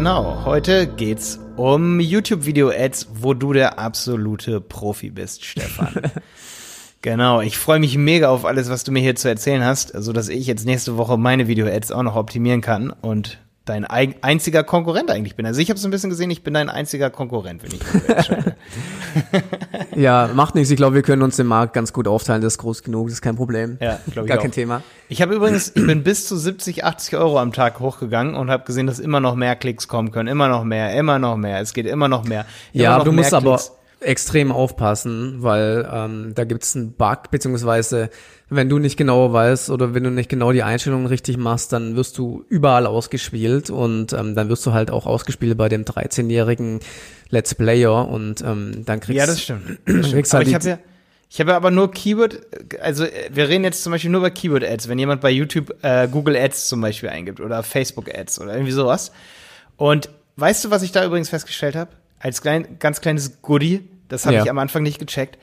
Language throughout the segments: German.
Genau, heute geht's um YouTube-Video-Ads, wo du der absolute Profi bist, Stefan. genau, ich freue mich mega auf alles, was du mir hier zu erzählen hast, so dass ich jetzt nächste Woche meine Video-Ads auch noch optimieren kann und dein einziger Konkurrent eigentlich bin. Also ich habe so ein bisschen gesehen, ich bin dein einziger Konkurrent, wenn ich entscheide. ja, macht nichts. Ich glaube, wir können uns den Markt ganz gut aufteilen. Das ist groß genug, das ist kein Problem. Ja, glaube ich Gar auch. kein Thema. Ich habe übrigens, ich bin bis zu 70, 80 Euro am Tag hochgegangen und habe gesehen, dass immer noch mehr Klicks kommen können. Immer noch mehr, immer noch mehr. Es geht immer noch mehr. Immer ja, noch du musst Klicks. aber extrem aufpassen, weil ähm, da gibt es einen Bug, beziehungsweise wenn du nicht genau weißt oder wenn du nicht genau die Einstellungen richtig machst, dann wirst du überall ausgespielt und ähm, dann wirst du halt auch ausgespielt bei dem 13-jährigen Let's Player und ähm, dann kriegst du. Ja, das stimmt. Das stimmt. Halt ich habe ja, ich habe aber nur Keyword, also wir reden jetzt zum Beispiel nur über Keyword-Ads, wenn jemand bei YouTube äh, Google Ads zum Beispiel eingibt oder Facebook Ads oder irgendwie sowas. Und weißt du, was ich da übrigens festgestellt habe? Als klein, ganz kleines Goodie, das habe ja. ich am Anfang nicht gecheckt.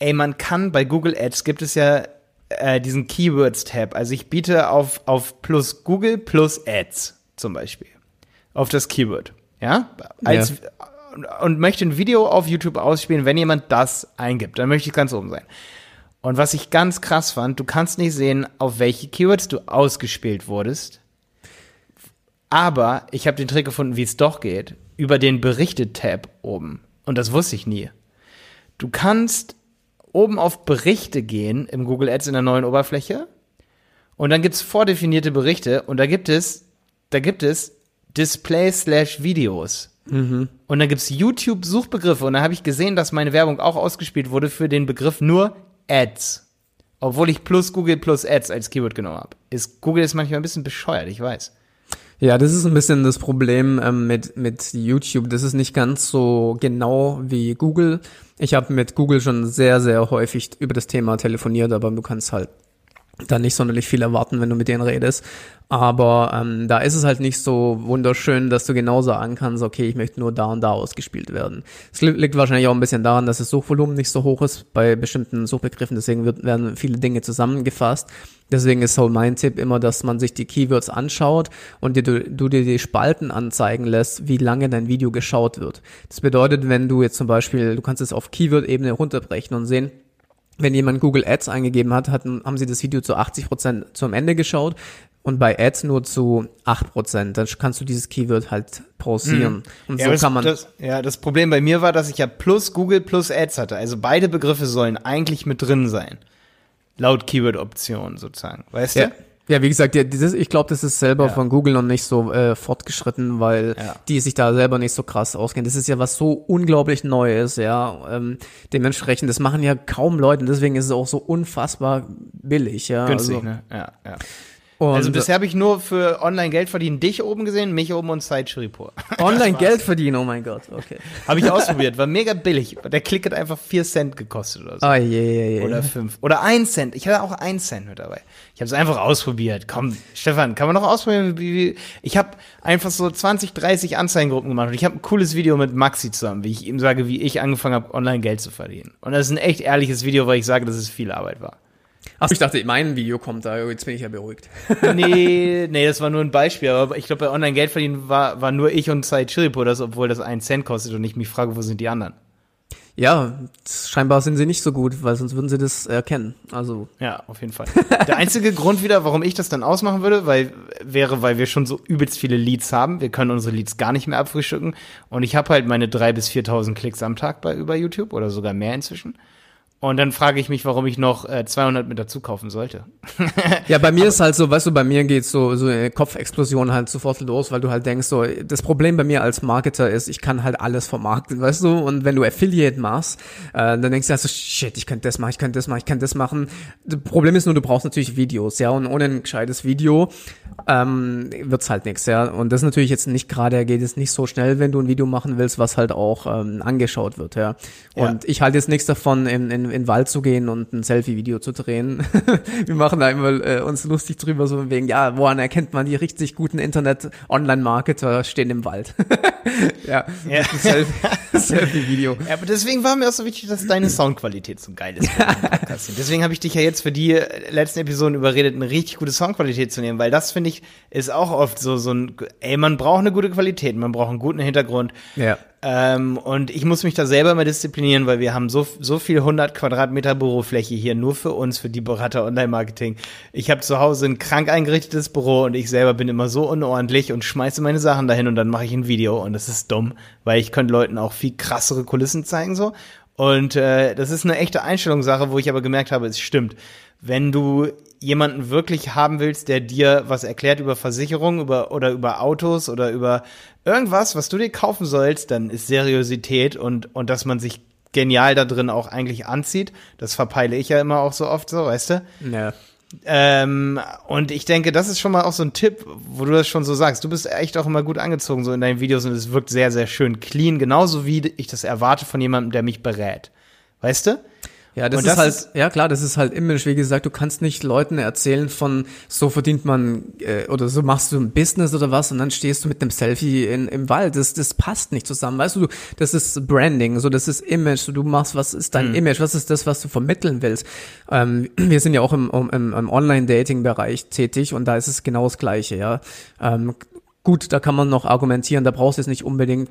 Ey, man kann bei Google Ads gibt es ja äh, diesen Keywords-Tab. Also ich biete auf, auf plus Google plus Ads zum Beispiel. Auf das Keyword. Ja? Als, ja. Und möchte ein Video auf YouTube ausspielen, wenn jemand das eingibt. Dann möchte ich ganz oben sein. Und was ich ganz krass fand, du kannst nicht sehen, auf welche Keywords du ausgespielt wurdest. Aber ich habe den Trick gefunden, wie es doch geht, über den Berichtet-Tab oben. Und das wusste ich nie. Du kannst oben auf Berichte gehen im Google Ads in der neuen Oberfläche. Und dann gibt's vordefinierte Berichte und da gibt es, da gibt es Display slash Videos. Mhm. Und dann gibt's YouTube-Suchbegriffe und da habe ich gesehen, dass meine Werbung auch ausgespielt wurde für den Begriff nur Ads. Obwohl ich plus Google plus Ads als Keyword genommen habe. Ist, Google ist manchmal ein bisschen bescheuert, ich weiß. Ja, das ist ein bisschen das Problem ähm, mit, mit YouTube. Das ist nicht ganz so genau wie Google. Ich habe mit Google schon sehr, sehr häufig über das Thema telefoniert, aber du kannst halt da nicht sonderlich viel erwarten, wenn du mit denen redest. Aber ähm, da ist es halt nicht so wunderschön, dass du genau sagen kannst, okay, ich möchte nur da und da ausgespielt werden. Es liegt wahrscheinlich auch ein bisschen daran, dass das Suchvolumen nicht so hoch ist bei bestimmten Suchbegriffen, deswegen wird, werden viele Dinge zusammengefasst. Deswegen ist so mein Tipp immer, dass man sich die Keywords anschaut und dir, du, du dir die Spalten anzeigen lässt, wie lange dein Video geschaut wird. Das bedeutet, wenn du jetzt zum Beispiel, du kannst es auf Keyword-Ebene runterbrechen und sehen, wenn jemand Google Ads eingegeben hat, hatten, haben sie das Video zu 80 Prozent zum Ende geschaut und bei Ads nur zu 8%. Dann kannst du dieses Keyword halt pausieren. Mhm. Und ja, so das, kann man. Das, ja, das Problem bei mir war, dass ich ja plus Google plus Ads hatte. Also beide Begriffe sollen eigentlich mit drin sein. Laut Keyword-Option sozusagen. Weißt ja. du? Ja, wie gesagt, ja, dieses, ich glaube, das ist selber ja. von Google noch nicht so äh, fortgeschritten, weil ja. die sich da selber nicht so krass auskennen. Das ist ja was so unglaublich Neues, ja. Ähm, dementsprechend, das machen ja kaum Leute, deswegen ist es auch so unfassbar billig, ja. Günstig, also, ne? Ja, ja. Und also bisher habe ich nur für online Geld verdienen dich oben gesehen, mich oben und Side Shripur. Online Geld verdienen, oh mein Gott, okay. habe ich ausprobiert, war mega billig. Der Klick hat einfach vier Cent gekostet oder so. Ah, je, je, je. Oder fünf. Oder ein Cent. Ich hatte auch ein Cent mit dabei. Ich habe es einfach ausprobiert. Komm, Stefan, kann man noch ausprobieren? Wie, ich habe einfach so 20, 30 Anzeigengruppen gemacht und ich habe ein cooles Video mit Maxi zusammen, wie ich ihm sage, wie ich angefangen habe, online Geld zu verdienen. Und das ist ein echt ehrliches Video, weil ich sage, dass es viel Arbeit war. Ach, ich dachte, mein Video kommt da, jetzt bin ich ja beruhigt. nee, nee, das war nur ein Beispiel, aber ich glaube, bei Online-Geld verdienen war, war nur ich und Zeit Chiripo das, obwohl das einen Cent kostet und ich mich frage, wo sind die anderen? Ja, scheinbar sind sie nicht so gut, weil sonst würden sie das erkennen. Also. Ja, auf jeden Fall. Der einzige Grund wieder, warum ich das dann ausmachen würde, weil, wäre, weil wir schon so übelst viele Leads haben. Wir können unsere Leads gar nicht mehr abfrühstücken. Und ich habe halt meine drei bis 4.000 Klicks am Tag bei, über YouTube oder sogar mehr inzwischen. Und dann frage ich mich, warum ich noch äh, 200 mit dazu kaufen sollte. ja, bei mir ist halt so, weißt du, bei mir geht so so eine Kopfexplosion halt sofort los, weil du halt denkst so, das Problem bei mir als Marketer ist, ich kann halt alles vermarkten, weißt du? Und wenn du Affiliate machst, äh, dann denkst du halt so, shit, ich könnte das machen, ich könnte das machen, ich kann das machen. Das Problem ist nur, du brauchst natürlich Videos, ja, und ohne ein gescheites Video ähm, wird's halt nichts, ja. Und das ist natürlich jetzt nicht gerade, geht es nicht so schnell, wenn du ein Video machen willst, was halt auch ähm, angeschaut wird, ja. Und ja. ich halte jetzt nichts davon, in, in in den Wald zu gehen und ein Selfie-Video zu drehen. wir machen da immer äh, uns lustig drüber, so wegen, ja, woran erkennt man die richtig guten Internet-Online-Marketer stehen im Wald. ja, ja. Selfie-Video. ja, aber deswegen war mir auch so wichtig, dass deine Soundqualität so geil ist. deswegen habe ich dich ja jetzt für die letzten Episoden überredet, eine richtig gute Soundqualität zu nehmen, weil das finde ich ist auch oft so so ein, ey, man braucht eine gute Qualität, man braucht einen guten Hintergrund. Ja. Ähm, und ich muss mich da selber mal disziplinieren, weil wir haben so, so viel 100 Quadratmeter Bürofläche hier nur für uns, für die Berater Online-Marketing. Ich habe zu Hause ein krank eingerichtetes Büro und ich selber bin immer so unordentlich und schmeiße meine Sachen dahin und dann mache ich ein Video und das ist dumm, weil ich könnte Leuten auch viel krassere Kulissen zeigen so. Und äh, das ist eine echte Einstellungssache, wo ich aber gemerkt habe, es stimmt. Wenn du jemanden wirklich haben willst, der dir was erklärt über Versicherung über, oder über Autos oder über irgendwas, was du dir kaufen sollst, dann ist Seriosität und, und dass man sich genial da drin auch eigentlich anzieht. Das verpeile ich ja immer auch so oft so, weißt du? Ja. Ähm, und ich denke, das ist schon mal auch so ein Tipp, wo du das schon so sagst. Du bist echt auch immer gut angezogen so in deinen Videos und es wirkt sehr, sehr schön clean, genauso wie ich das erwarte von jemandem, der mich berät. Weißt du? Ja, das, das ist halt, ist, ja klar, das ist halt Image. Wie gesagt, du kannst nicht Leuten erzählen von, so verdient man, äh, oder so machst du ein Business oder was und dann stehst du mit einem Selfie in, im Wald. Das, das passt nicht zusammen. Weißt du, das ist Branding, so das ist Image. So, du machst, was ist dein mhm. Image? Was ist das, was du vermitteln willst? Ähm, wir sind ja auch im, im, im Online-Dating-Bereich tätig und da ist es genau das Gleiche, ja. Ähm, gut, da kann man noch argumentieren, da brauchst du jetzt nicht unbedingt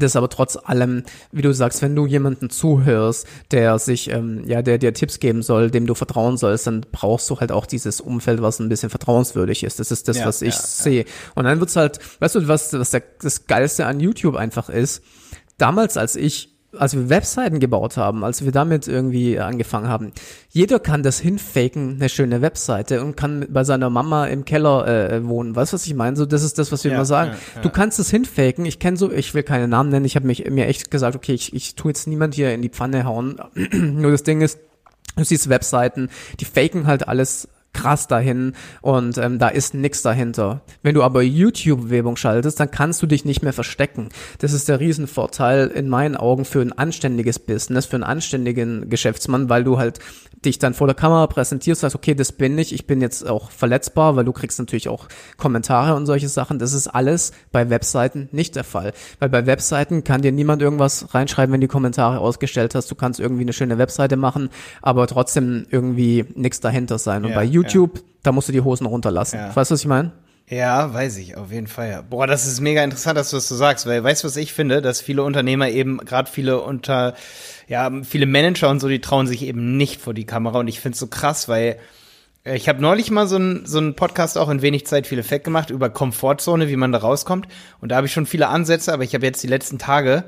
das ist aber trotz allem, wie du sagst, wenn du jemanden zuhörst, der sich, ähm, ja, der dir Tipps geben soll, dem du vertrauen sollst, dann brauchst du halt auch dieses Umfeld, was ein bisschen vertrauenswürdig ist. Das ist das, ja, was ich ja, sehe. Ja. Und dann wird's halt, weißt du, was, was der, das Geilste an YouTube einfach ist? Damals, als ich als wir Webseiten gebaut haben, als wir damit irgendwie angefangen haben, jeder kann das hinfaken, eine schöne Webseite und kann bei seiner Mama im Keller äh, wohnen. Weißt du, was ich meine? So, das ist das, was wir ja, immer sagen. Ja, ja. Du kannst es hinfaken. Ich kenne so, ich will keine Namen nennen. Ich habe mich mir echt gesagt, okay, ich, ich tue jetzt niemand hier in die Pfanne hauen. Nur das Ding ist, du siehst Webseiten, die faken halt alles krass dahin und ähm, da ist nix dahinter. Wenn du aber YouTube-Werbung schaltest, dann kannst du dich nicht mehr verstecken. Das ist der Riesenvorteil in meinen Augen für ein anständiges Business, für einen anständigen Geschäftsmann, weil du halt dich dann vor der Kamera präsentierst, sagst, okay, das bin ich, ich bin jetzt auch verletzbar, weil du kriegst natürlich auch Kommentare und solche Sachen. Das ist alles bei Webseiten nicht der Fall. Weil bei Webseiten kann dir niemand irgendwas reinschreiben, wenn die Kommentare ausgestellt hast. Du kannst irgendwie eine schöne Webseite machen, aber trotzdem irgendwie nichts dahinter sein. Und ja, bei YouTube, ja. da musst du die Hosen runterlassen. Ja. Weißt du, was ich meine? Ja, weiß ich, auf jeden Fall. Ja. Boah, das ist mega interessant, dass du das so sagst, weil weißt du, was ich finde, dass viele Unternehmer eben, gerade viele unter, ja, viele Manager und so, die trauen sich eben nicht vor die Kamera und ich finde es so krass, weil äh, ich habe neulich mal so einen so einen Podcast auch in wenig Zeit viel Effekt gemacht über Komfortzone, wie man da rauskommt und da habe ich schon viele Ansätze, aber ich habe jetzt die letzten Tage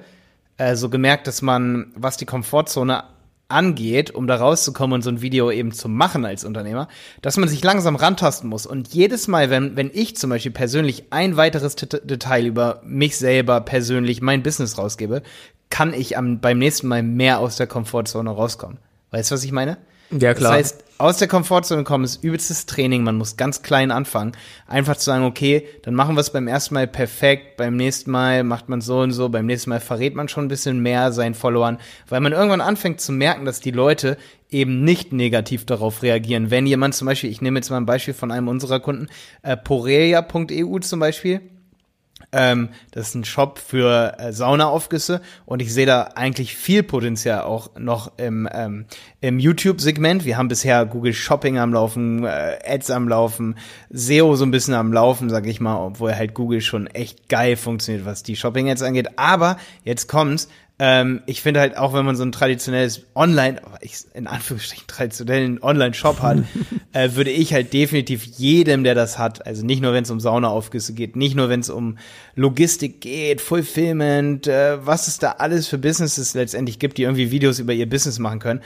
äh, so gemerkt, dass man, was die Komfortzone angeht, um da rauszukommen und so ein Video eben zu machen als Unternehmer, dass man sich langsam rantasten muss. Und jedes Mal, wenn, wenn ich zum Beispiel persönlich ein weiteres T Detail über mich selber persönlich, mein Business rausgebe, kann ich am, beim nächsten Mal mehr aus der Komfortzone rauskommen. Weißt du, was ich meine? Ja, klar. Das heißt, aus der Komfortzone kommen ist übelstes Training. Man muss ganz klein anfangen. Einfach zu sagen, okay, dann machen wir es beim ersten Mal perfekt, beim nächsten Mal macht man so und so, beim nächsten Mal verrät man schon ein bisschen mehr seinen Followern, weil man irgendwann anfängt zu merken, dass die Leute eben nicht negativ darauf reagieren. Wenn jemand zum Beispiel, ich nehme jetzt mal ein Beispiel von einem unserer Kunden, äh, porelia.eu zum Beispiel, ähm, das ist ein Shop für äh, Saunaaufgüsse und ich sehe da eigentlich viel Potenzial auch noch im, ähm, im YouTube-Segment. Wir haben bisher Google Shopping am Laufen, äh, Ads am Laufen, SEO so ein bisschen am Laufen, sag ich mal, obwohl halt Google schon echt geil funktioniert, was die Shopping-Ads angeht. Aber jetzt kommt's, ähm, ich finde halt auch, wenn man so ein traditionelles Online, in Anführungsstrichen traditionellen Online-Shop hat, äh, würde ich halt definitiv jedem, der das hat, also nicht nur wenn es um Saunaaufgüsse geht, nicht nur wenn es um Logistik geht, Fulfillment, äh, was es da alles für Businesses letztendlich gibt, die irgendwie Videos über ihr Business machen können.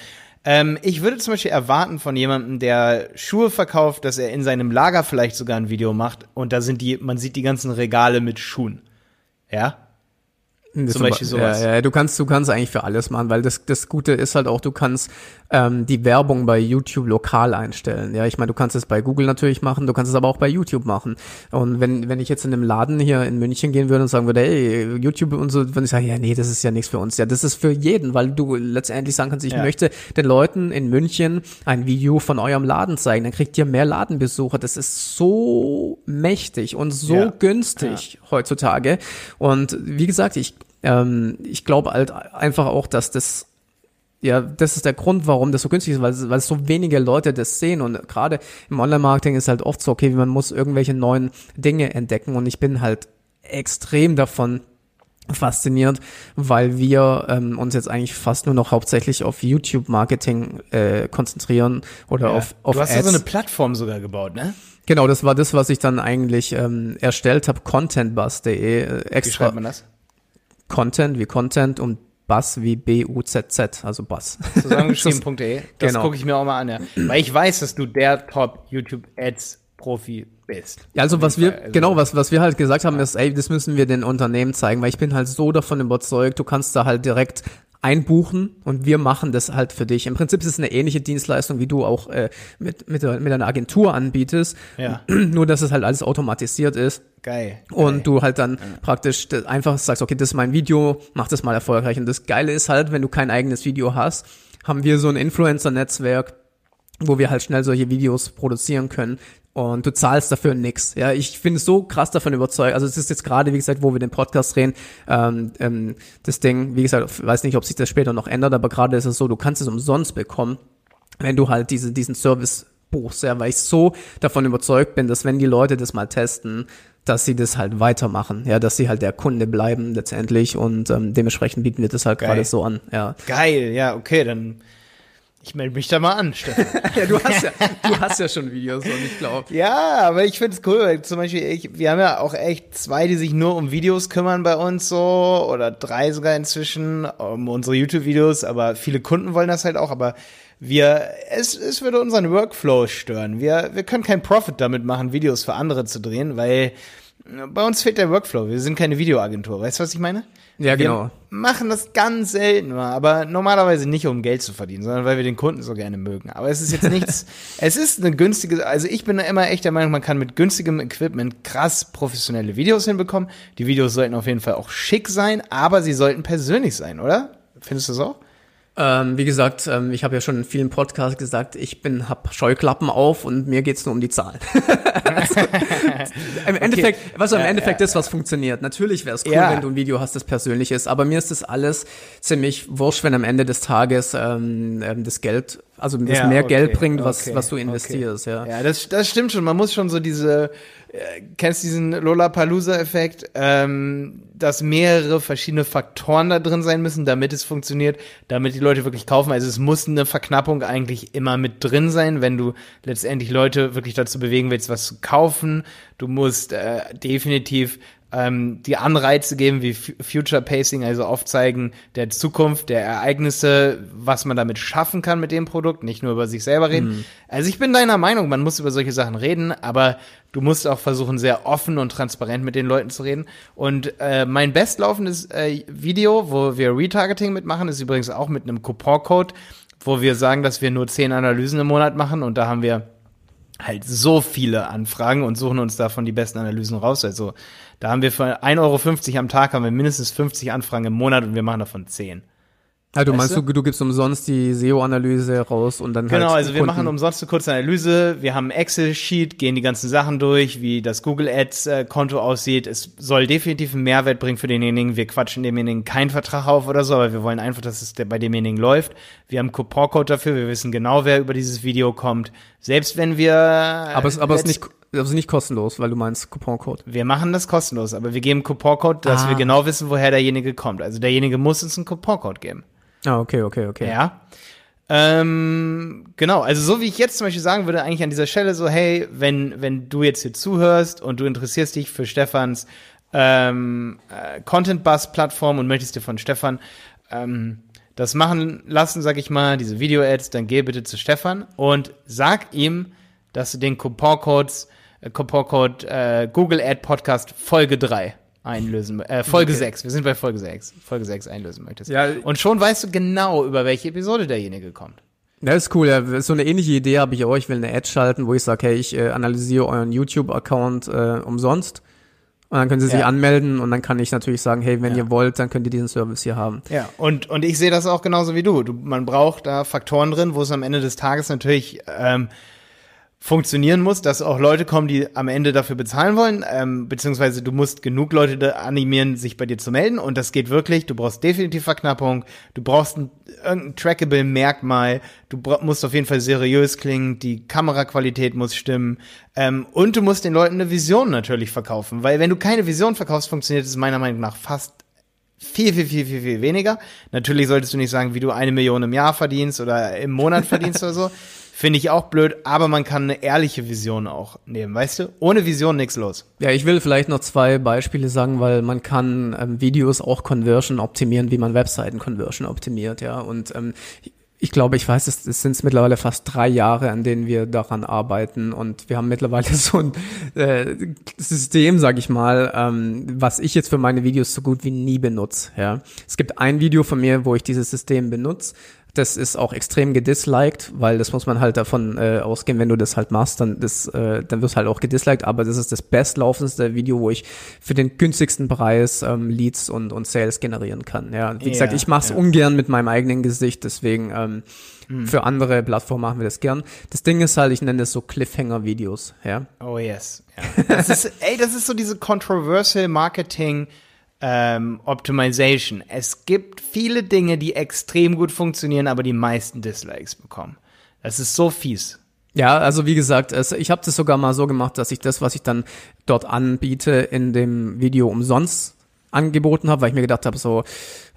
Ähm, ich würde zum Beispiel erwarten von jemandem, der Schuhe verkauft, dass er in seinem Lager vielleicht sogar ein Video macht und da sind die, man sieht die ganzen Regale mit Schuhen. Ja, Zum Beispiel sowas. Ja, ja, du kannst, du kannst eigentlich für alles machen, weil das, das Gute ist halt auch, du kannst ähm, die Werbung bei YouTube lokal einstellen. Ja, ich meine, du kannst es bei Google natürlich machen, du kannst es aber auch bei YouTube machen. Und wenn, wenn ich jetzt in einem Laden hier in München gehen würde und sagen würde, ey, YouTube und so, wenn ich sage, ja, nee, das ist ja nichts für uns. Ja, das ist für jeden, weil du letztendlich sagen kannst, ich ja. möchte den Leuten in München ein Video von eurem Laden zeigen, dann kriegt ihr mehr Ladenbesucher. Das ist so mächtig und so ja. günstig ja. heutzutage. Und wie gesagt, ich ähm, ich glaube halt einfach auch, dass das ja, das ist der Grund, warum das so günstig ist, weil, weil so wenige Leute das sehen und gerade im Online-Marketing ist halt oft so, okay, man muss irgendwelche neuen Dinge entdecken und ich bin halt extrem davon fasziniert, weil wir ähm, uns jetzt eigentlich fast nur noch hauptsächlich auf YouTube-Marketing äh, konzentrieren oder ja. auf, auf Du hast ja so eine Plattform sogar gebaut, ne? Genau, das war das, was ich dann eigentlich ähm, erstellt habe, contentbus.de äh, extra. Wie schreibt man das? Content wie Content und Buzz wie B-U-Z-Z, also Buzz. Zusammengeschrieben.de. Das genau. gucke ich mir auch mal an, ja. Weil ich weiß, dass du der Top-YouTube-Ads-Profi bist. Ja, also was wir, also, genau, was, was wir halt gesagt haben, ist, ey, das müssen wir den Unternehmen zeigen, weil ich bin halt so davon überzeugt, du kannst da halt direkt einbuchen und wir machen das halt für dich. Im Prinzip ist es eine ähnliche Dienstleistung, wie du auch äh, mit, mit, mit einer Agentur anbietest. Ja. Nur, dass es halt alles automatisiert ist. Geil. Und Geil. du halt dann ja. praktisch einfach sagst, okay, das ist mein Video, mach das mal erfolgreich. Und das Geile ist halt, wenn du kein eigenes Video hast, haben wir so ein Influencer-Netzwerk, wo wir halt schnell solche Videos produzieren können, und du zahlst dafür nix. Ja, ich finde es so krass davon überzeugt. Also es ist jetzt gerade, wie gesagt, wo wir den Podcast drehen, ähm, ähm, das Ding, wie gesagt, weiß nicht, ob sich das später noch ändert, aber gerade ist es so, du kannst es umsonst bekommen, wenn du halt diese, diesen Service buchst, ja, weil ich so davon überzeugt bin, dass wenn die Leute das mal testen, dass sie das halt weitermachen, ja, dass sie halt der Kunde bleiben letztendlich und ähm, dementsprechend bieten wir das halt gerade so an, ja. Geil, ja, okay, dann ich melde mich da mal an, Stefan. ja, du hast ja, du hast ja schon Videos und ich glaube. Ja, aber ich finde es cool, weil zum Beispiel, ich, wir haben ja auch echt zwei, die sich nur um Videos kümmern bei uns so, oder drei sogar inzwischen, um unsere YouTube-Videos, aber viele Kunden wollen das halt auch, aber wir, es, es würde unseren Workflow stören. Wir, wir können keinen Profit damit machen, Videos für andere zu drehen, weil bei uns fehlt der Workflow. Wir sind keine Videoagentur. Weißt du, was ich meine? Ja, genau. Wir machen das ganz selten mal, aber normalerweise nicht, um Geld zu verdienen, sondern weil wir den Kunden so gerne mögen. Aber es ist jetzt nichts, es ist eine günstige, also ich bin immer echt der Meinung, man kann mit günstigem Equipment krass professionelle Videos hinbekommen. Die Videos sollten auf jeden Fall auch schick sein, aber sie sollten persönlich sein, oder? Findest du das auch? Ähm, wie gesagt, ähm, ich habe ja schon in vielen Podcasts gesagt, ich bin hab Scheuklappen auf und mir geht's nur um die Zahlen. also, Im Endeffekt, okay. was im ja, Endeffekt ja, ist, was ja. funktioniert. Natürlich wäre es cool, wenn du ein Video hast, das persönlich ist, aber mir ist das alles ziemlich wurscht, wenn am Ende des Tages ähm, ähm das Geld also das ja, mehr okay, Geld bringt, was, okay, was du investierst, okay. ja. Ja, das, das stimmt schon. Man muss schon so diese, äh, kennst diesen Lollapalooza-Effekt, ähm, dass mehrere verschiedene Faktoren da drin sein müssen, damit es funktioniert, damit die Leute wirklich kaufen. Also es muss eine Verknappung eigentlich immer mit drin sein, wenn du letztendlich Leute wirklich dazu bewegen willst, was zu kaufen. Du musst äh, definitiv ähm, die Anreize geben wie Future Pacing, also aufzeigen der Zukunft, der Ereignisse, was man damit schaffen kann mit dem Produkt, nicht nur über sich selber reden. Mhm. Also ich bin deiner Meinung, man muss über solche Sachen reden, aber du musst auch versuchen, sehr offen und transparent mit den Leuten zu reden. Und äh, mein bestlaufendes äh, Video, wo wir Retargeting mitmachen, ist übrigens auch mit einem Couponcode, wo wir sagen, dass wir nur zehn Analysen im Monat machen und da haben wir halt so viele Anfragen und suchen uns davon die besten Analysen raus. Also da haben wir für 1,50 Euro am Tag haben wir mindestens 50 Anfragen im Monat und wir machen davon 10. Ja, du meinst, du? du, gibst umsonst die SEO-Analyse raus und dann Genau, halt also wir machen umsonst eine kurze Analyse. Wir haben Excel-Sheet, gehen die ganzen Sachen durch, wie das Google Ads-Konto aussieht. Es soll definitiv einen Mehrwert bringen für denjenigen. Wir quatschen demjenigen keinen Vertrag auf oder so, aber wir wollen einfach, dass es bei demjenigen läuft. Wir haben Coupon-Code dafür. Wir wissen genau, wer über dieses Video kommt. Selbst wenn wir. Aber es, aber es nicht also nicht kostenlos, weil du meinst Couponcode. Wir machen das kostenlos, aber wir geben Couponcode, dass ah. wir genau wissen, woher derjenige kommt. Also derjenige muss uns einen Couponcode geben. Ah, okay, okay, okay. Ja. Ähm, genau, also so wie ich jetzt zum Beispiel sagen würde, eigentlich an dieser Stelle so, hey, wenn, wenn du jetzt hier zuhörst und du interessierst dich für Stefans ähm, äh, Content Bus Plattform und möchtest dir von Stefan ähm, das machen lassen, sag ich mal, diese Video-Ads, dann geh bitte zu Stefan und sag ihm, dass du den Couponcode Couponcode äh, Google Ad Podcast Folge 3 einlösen, äh, Folge okay. 6, wir sind bei Folge 6, Folge 6 einlösen möchtest. Ja. Und schon weißt du genau, über welche Episode derjenige kommt. Das ist cool. Ja. So eine ähnliche Idee habe ich auch. Ich will eine Ad schalten, wo ich sage, hey, ich äh, analysiere euren YouTube-Account äh, umsonst. Und dann können sie sich ja. anmelden und dann kann ich natürlich sagen, hey, wenn ja. ihr wollt, dann könnt ihr diesen Service hier haben. Ja, und, und ich sehe das auch genauso wie du. du. Man braucht da Faktoren drin, wo es am Ende des Tages natürlich ähm, funktionieren muss, dass auch Leute kommen, die am Ende dafür bezahlen wollen, ähm, beziehungsweise du musst genug Leute animieren, sich bei dir zu melden und das geht wirklich. Du brauchst definitiv Verknappung, du brauchst ein, irgendein trackable Merkmal, du musst auf jeden Fall seriös klingen, die Kameraqualität muss stimmen ähm, und du musst den Leuten eine Vision natürlich verkaufen, weil wenn du keine Vision verkaufst, funktioniert es meiner Meinung nach fast viel, viel, viel, viel, viel weniger. Natürlich solltest du nicht sagen, wie du eine Million im Jahr verdienst oder im Monat verdienst oder so. Finde ich auch blöd, aber man kann eine ehrliche Vision auch nehmen, weißt du? Ohne Vision nichts los. Ja, ich will vielleicht noch zwei Beispiele sagen, weil man kann ähm, Videos auch Conversion optimieren, wie man Webseiten Conversion optimiert, ja. Und ähm, ich glaube, ich weiß, es, es sind mittlerweile fast drei Jahre, an denen wir daran arbeiten und wir haben mittlerweile so ein äh, System, sag ich mal, ähm, was ich jetzt für meine Videos so gut wie nie benutze. Ja, es gibt ein Video von mir, wo ich dieses System benutze. Das ist auch extrem gedisliked, weil das muss man halt davon äh, ausgehen, wenn du das halt machst, dann, das, äh, dann wirst halt auch gedisliked, aber das ist das bestlaufendste Video, wo ich für den günstigsten Preis ähm, Leads und, und Sales generieren kann. Ja, wie ja, gesagt, ich mache es ja. ungern mit meinem eigenen Gesicht, deswegen ähm, hm. für andere Plattformen machen wir das gern. Das Ding ist halt, ich nenne das so Cliffhanger-Videos, ja. Oh yes. Ja. Das ist, ey, das ist so diese controversial Marketing- ähm, Optimization. Es gibt viele Dinge, die extrem gut funktionieren, aber die meisten Dislikes bekommen. Das ist so fies. Ja, also wie gesagt, es, ich habe das sogar mal so gemacht, dass ich das, was ich dann dort anbiete, in dem Video umsonst angeboten habe, weil ich mir gedacht habe, so,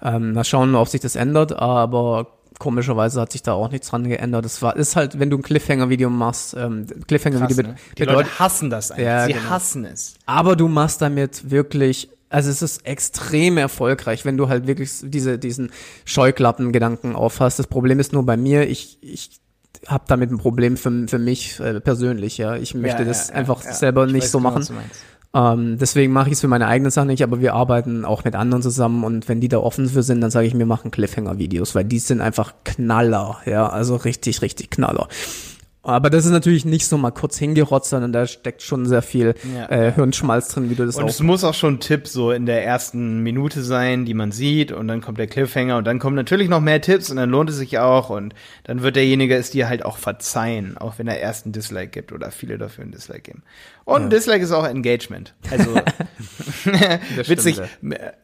ähm, na schauen wir, ob sich das ändert, aber komischerweise hat sich da auch nichts dran geändert. Das war, ist halt, wenn du ein Cliffhanger-Video machst, ähm, Cliffhanger-Video ne? Die Leute hassen das eigentlich. Ja, Sie genau. hassen es. Aber du machst damit wirklich also es ist extrem erfolgreich, wenn du halt wirklich diese, diesen Scheuklappengedanken aufhast. Das Problem ist nur bei mir, ich, ich habe damit ein Problem für, für mich äh, persönlich, ja. Ich möchte ja, das ja, einfach ja, selber nicht so genau, machen. Ähm, deswegen mache ich es für meine eigene Sache nicht, aber wir arbeiten auch mit anderen zusammen und wenn die da offen für sind, dann sage ich, wir machen Cliffhanger-Videos, weil die sind einfach Knaller, ja, also richtig, richtig Knaller. Aber das ist natürlich nicht so mal kurz hingerotzt, sondern da steckt schon sehr viel ja. äh, Hirnschmalz drin, wie du das Und auch es muss auch schon ein Tipp so in der ersten Minute sein, die man sieht und dann kommt der Cliffhanger und dann kommen natürlich noch mehr Tipps und dann lohnt es sich auch und dann wird derjenige es dir halt auch verzeihen, auch wenn er erst einen Dislike gibt oder viele dafür einen Dislike geben. Und ja. Dislike ist auch Engagement. Also witzig,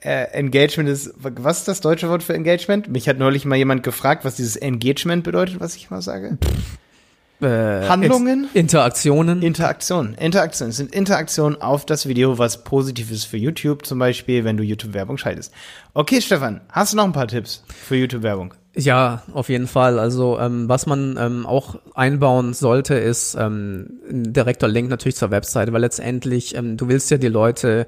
äh, Engagement ist, was ist das deutsche Wort für Engagement? Mich hat neulich mal jemand gefragt, was dieses Engagement bedeutet, was ich mal sage. Pff äh, Handlungen? Interaktionen? Interaktionen. Interaktionen. Es sind Interaktionen auf das Video, was positiv ist für YouTube zum Beispiel, wenn du YouTube-Werbung schaltest. Okay, Stefan, hast du noch ein paar Tipps für YouTube-Werbung? Ja, auf jeden Fall. Also ähm, was man ähm, auch einbauen sollte, ist ähm, ein direkter Link natürlich zur Webseite, weil letztendlich ähm, du willst ja die Leute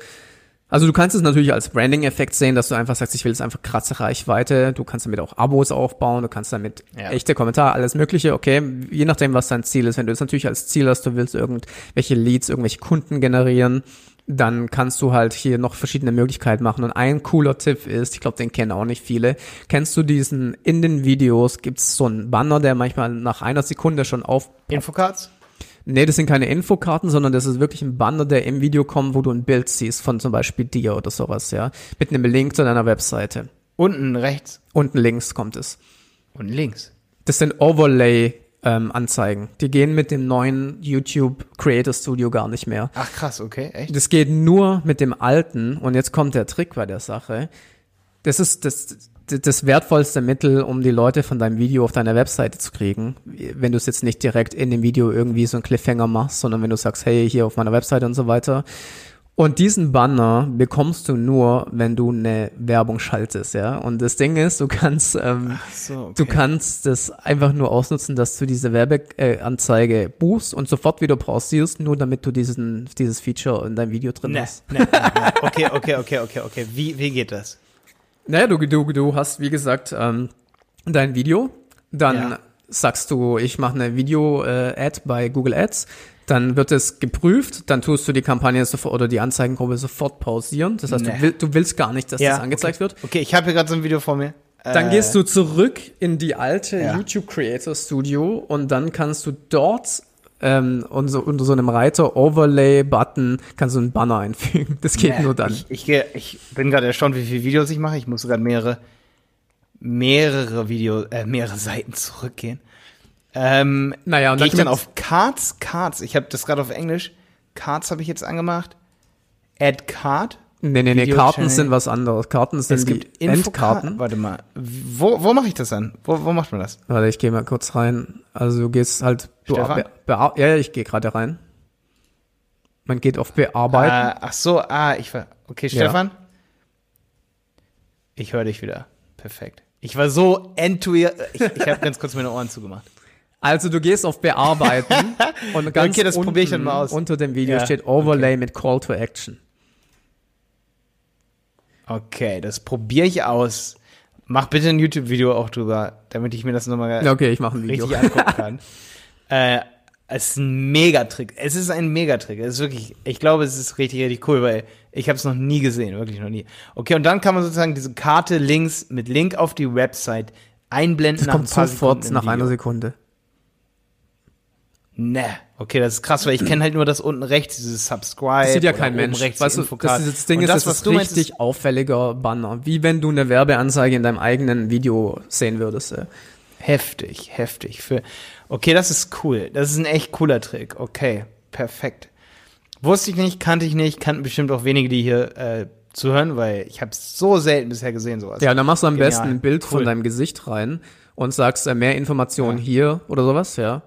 also du kannst es natürlich als Branding-Effekt sehen, dass du einfach sagst, ich will jetzt einfach krasse Reichweite. Du kannst damit auch Abos aufbauen, du kannst damit ja. echte Kommentare, alles Mögliche. Okay, je nachdem, was dein Ziel ist. Wenn du es natürlich als Ziel hast, du willst irgendwelche Leads, irgendwelche Kunden generieren, dann kannst du halt hier noch verschiedene Möglichkeiten machen. Und ein cooler Tipp ist, ich glaube, den kennen auch nicht viele. Kennst du diesen, in den Videos gibt's so einen Banner, der manchmal nach einer Sekunde schon auf... Infocards? Nee, das sind keine Infokarten, sondern das ist wirklich ein Banner, der im Video kommt, wo du ein Bild siehst von zum Beispiel dir oder sowas, ja. Mit einem Link zu deiner Webseite. Unten rechts. Unten links kommt es. Unten links. Das sind Overlay ähm, Anzeigen. Die gehen mit dem neuen YouTube Creator Studio gar nicht mehr. Ach krass, okay, echt? Das geht nur mit dem alten und jetzt kommt der Trick bei der Sache. Das ist das das wertvollste Mittel, um die Leute von deinem Video auf deiner Webseite zu kriegen. Wenn du es jetzt nicht direkt in dem Video irgendwie so einen Cliffhanger machst, sondern wenn du sagst, hey, hier auf meiner Webseite und so weiter. Und diesen Banner bekommst du nur, wenn du eine Werbung schaltest, ja. Und das Ding ist, du kannst, ähm, so, okay. du kannst das einfach nur ausnutzen, dass du diese Werbeanzeige äh, buchst und sofort wieder pausierst, nur damit du diesen, dieses Feature in deinem Video drin nee, hast. Nee, nee, nee. Okay, okay, okay, okay, okay. Wie, wie geht das? Naja, du, du, du hast, wie gesagt, ähm, dein Video, dann ja. sagst du, ich mache eine Video-Ad bei Google Ads, Dann wird es geprüft, dann tust du die Kampagne sofort oder die Anzeigengruppe sofort pausieren. Das heißt, nee. du, will, du, willst gar nicht, dass ja, das angezeigt okay. wird. Okay, ich habe hier gerade so ein Video vor mir. Dann äh, gehst du zurück in die alte ja. YouTube Creator Studio und dann kannst du dort ähm, und so, unter so einem Reiter Overlay-Button kannst du einen Banner einfügen. Das geht nee, nur dann. Ich, ich, ich bin gerade erstaunt, wie viele Videos ich mache. Ich muss sogar mehrere, mehrere Videos, äh, mehrere Seiten zurückgehen. Ähm, naja, und dann, ich dann auf Cards, Cards. Ich habe das gerade auf Englisch. Cards habe ich jetzt angemacht. Add Card. Nee, nee, nee, Karten sind was anderes. Karten sind es gibt die Endkarten. Warte mal, wo, wo mache ich das dann? Wo, wo macht man das? Warte, ich gehe mal kurz rein. Also du gehst halt, du be, ja, ja, ich gehe gerade rein. Man geht auf Bearbeiten. Ah, ach so, ah, ich war, okay, Stefan. Ja. Ich höre dich wieder. Perfekt. Ich war so enthusiastisch. Ich, ich habe ganz kurz meine Ohren zugemacht. Also du gehst auf Bearbeiten und ganz okay, das unten, ich dann mal aus. unter dem Video ja, steht Overlay okay. mit Call to Action. Okay, das probiere ich aus. Mach bitte ein YouTube-Video auch drüber, damit ich mir das nochmal okay, ich mach ein Video. richtig angucken kann. äh, es ist ein Megatrick. Es ist ein Megatrick. Es ist wirklich, ich glaube, es ist richtig, richtig cool, weil ich habe es noch nie gesehen, wirklich noch nie. Okay, und dann kann man sozusagen diese Karte links mit Link auf die Website einblenden. Das kommt sofort nach einer Sekunde. Ne, okay, das ist krass, weil ich kenne halt nur das unten rechts, dieses Subscribe. Das sieht ja kein Mensch. Rechts weißt du, das, das Ding ist, das, das ist richtig meinst, auffälliger Banner. Wie wenn du eine Werbeanzeige in deinem eigenen Video sehen würdest. Heftig, heftig. Für, okay, das ist cool. Das ist ein echt cooler Trick. Okay, perfekt. Wusste ich nicht, kannte ich nicht, kannten bestimmt auch wenige, die hier äh, zuhören, weil ich habe so selten bisher gesehen sowas. Ja, dann machst du am Genial. besten ein Bild cool. von deinem Gesicht rein und sagst äh, mehr Informationen ja. hier oder sowas, ja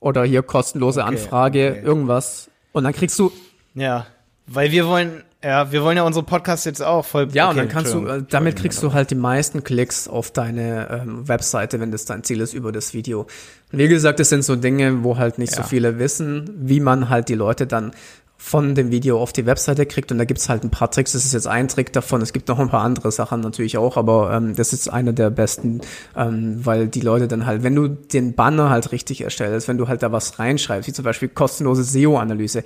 oder hier kostenlose okay, Anfrage, okay. irgendwas. Und dann kriegst du. Ja, weil wir wollen, ja, wir wollen ja unsere Podcasts jetzt auch voll. Ja, okay, und dann kannst du, äh, damit kriegst du halt die meisten Klicks auf deine ähm, Webseite, wenn das dein Ziel ist über das Video. Und wie gesagt, das sind so Dinge, wo halt nicht ja. so viele wissen, wie man halt die Leute dann von dem Video auf die Webseite kriegt. Und da gibt's halt ein paar Tricks. Das ist jetzt ein Trick davon. Es gibt noch ein paar andere Sachen natürlich auch, aber ähm, das ist einer der besten, ähm, weil die Leute dann halt, wenn du den Banner halt richtig erstellst, wenn du halt da was reinschreibst, wie zum Beispiel kostenlose SEO-Analyse,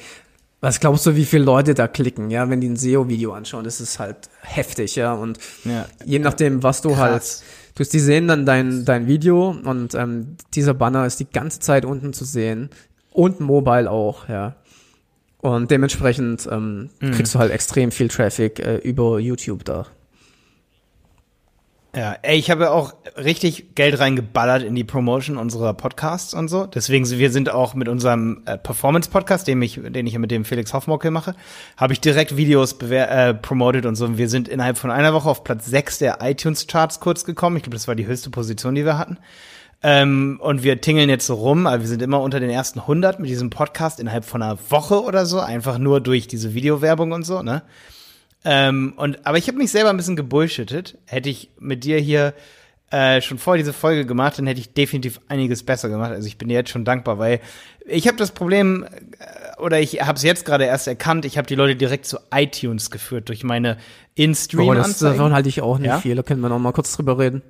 was glaubst du, wie viele Leute da klicken, ja, wenn die ein SEO-Video anschauen? Das ist halt heftig, ja. Und ja. je nachdem, was du Krass. halt Du, die sehen dann dein, dein Video und ähm, dieser Banner ist die ganze Zeit unten zu sehen und mobile auch, ja. Und dementsprechend ähm, mhm. kriegst du halt extrem viel Traffic äh, über YouTube da. Ja, ey, ich habe auch richtig Geld reingeballert in die Promotion unserer Podcasts und so. Deswegen, wir sind auch mit unserem äh, Performance-Podcast, den ich, den ich mit dem Felix Hoffmocke mache, habe ich direkt Videos äh, promoted und so. Und wir sind innerhalb von einer Woche auf Platz 6 der iTunes-Charts kurz gekommen. Ich glaube, das war die höchste Position, die wir hatten. Ähm, und wir tingeln jetzt so rum, aber wir sind immer unter den ersten 100 mit diesem Podcast innerhalb von einer Woche oder so, einfach nur durch diese Videowerbung und so, ne? Ähm, und, aber ich habe mich selber ein bisschen gebullshittet. Hätte ich mit dir hier äh, schon vor diese Folge gemacht, dann hätte ich definitiv einiges besser gemacht. Also ich bin dir jetzt schon dankbar, weil ich habe das Problem, äh, oder ich habe es jetzt gerade erst erkannt, ich habe die Leute direkt zu iTunes geführt durch meine In-Stream-Anzeigen. Oh, davon halte ich auch nicht ja? viel, da können wir noch mal kurz drüber reden.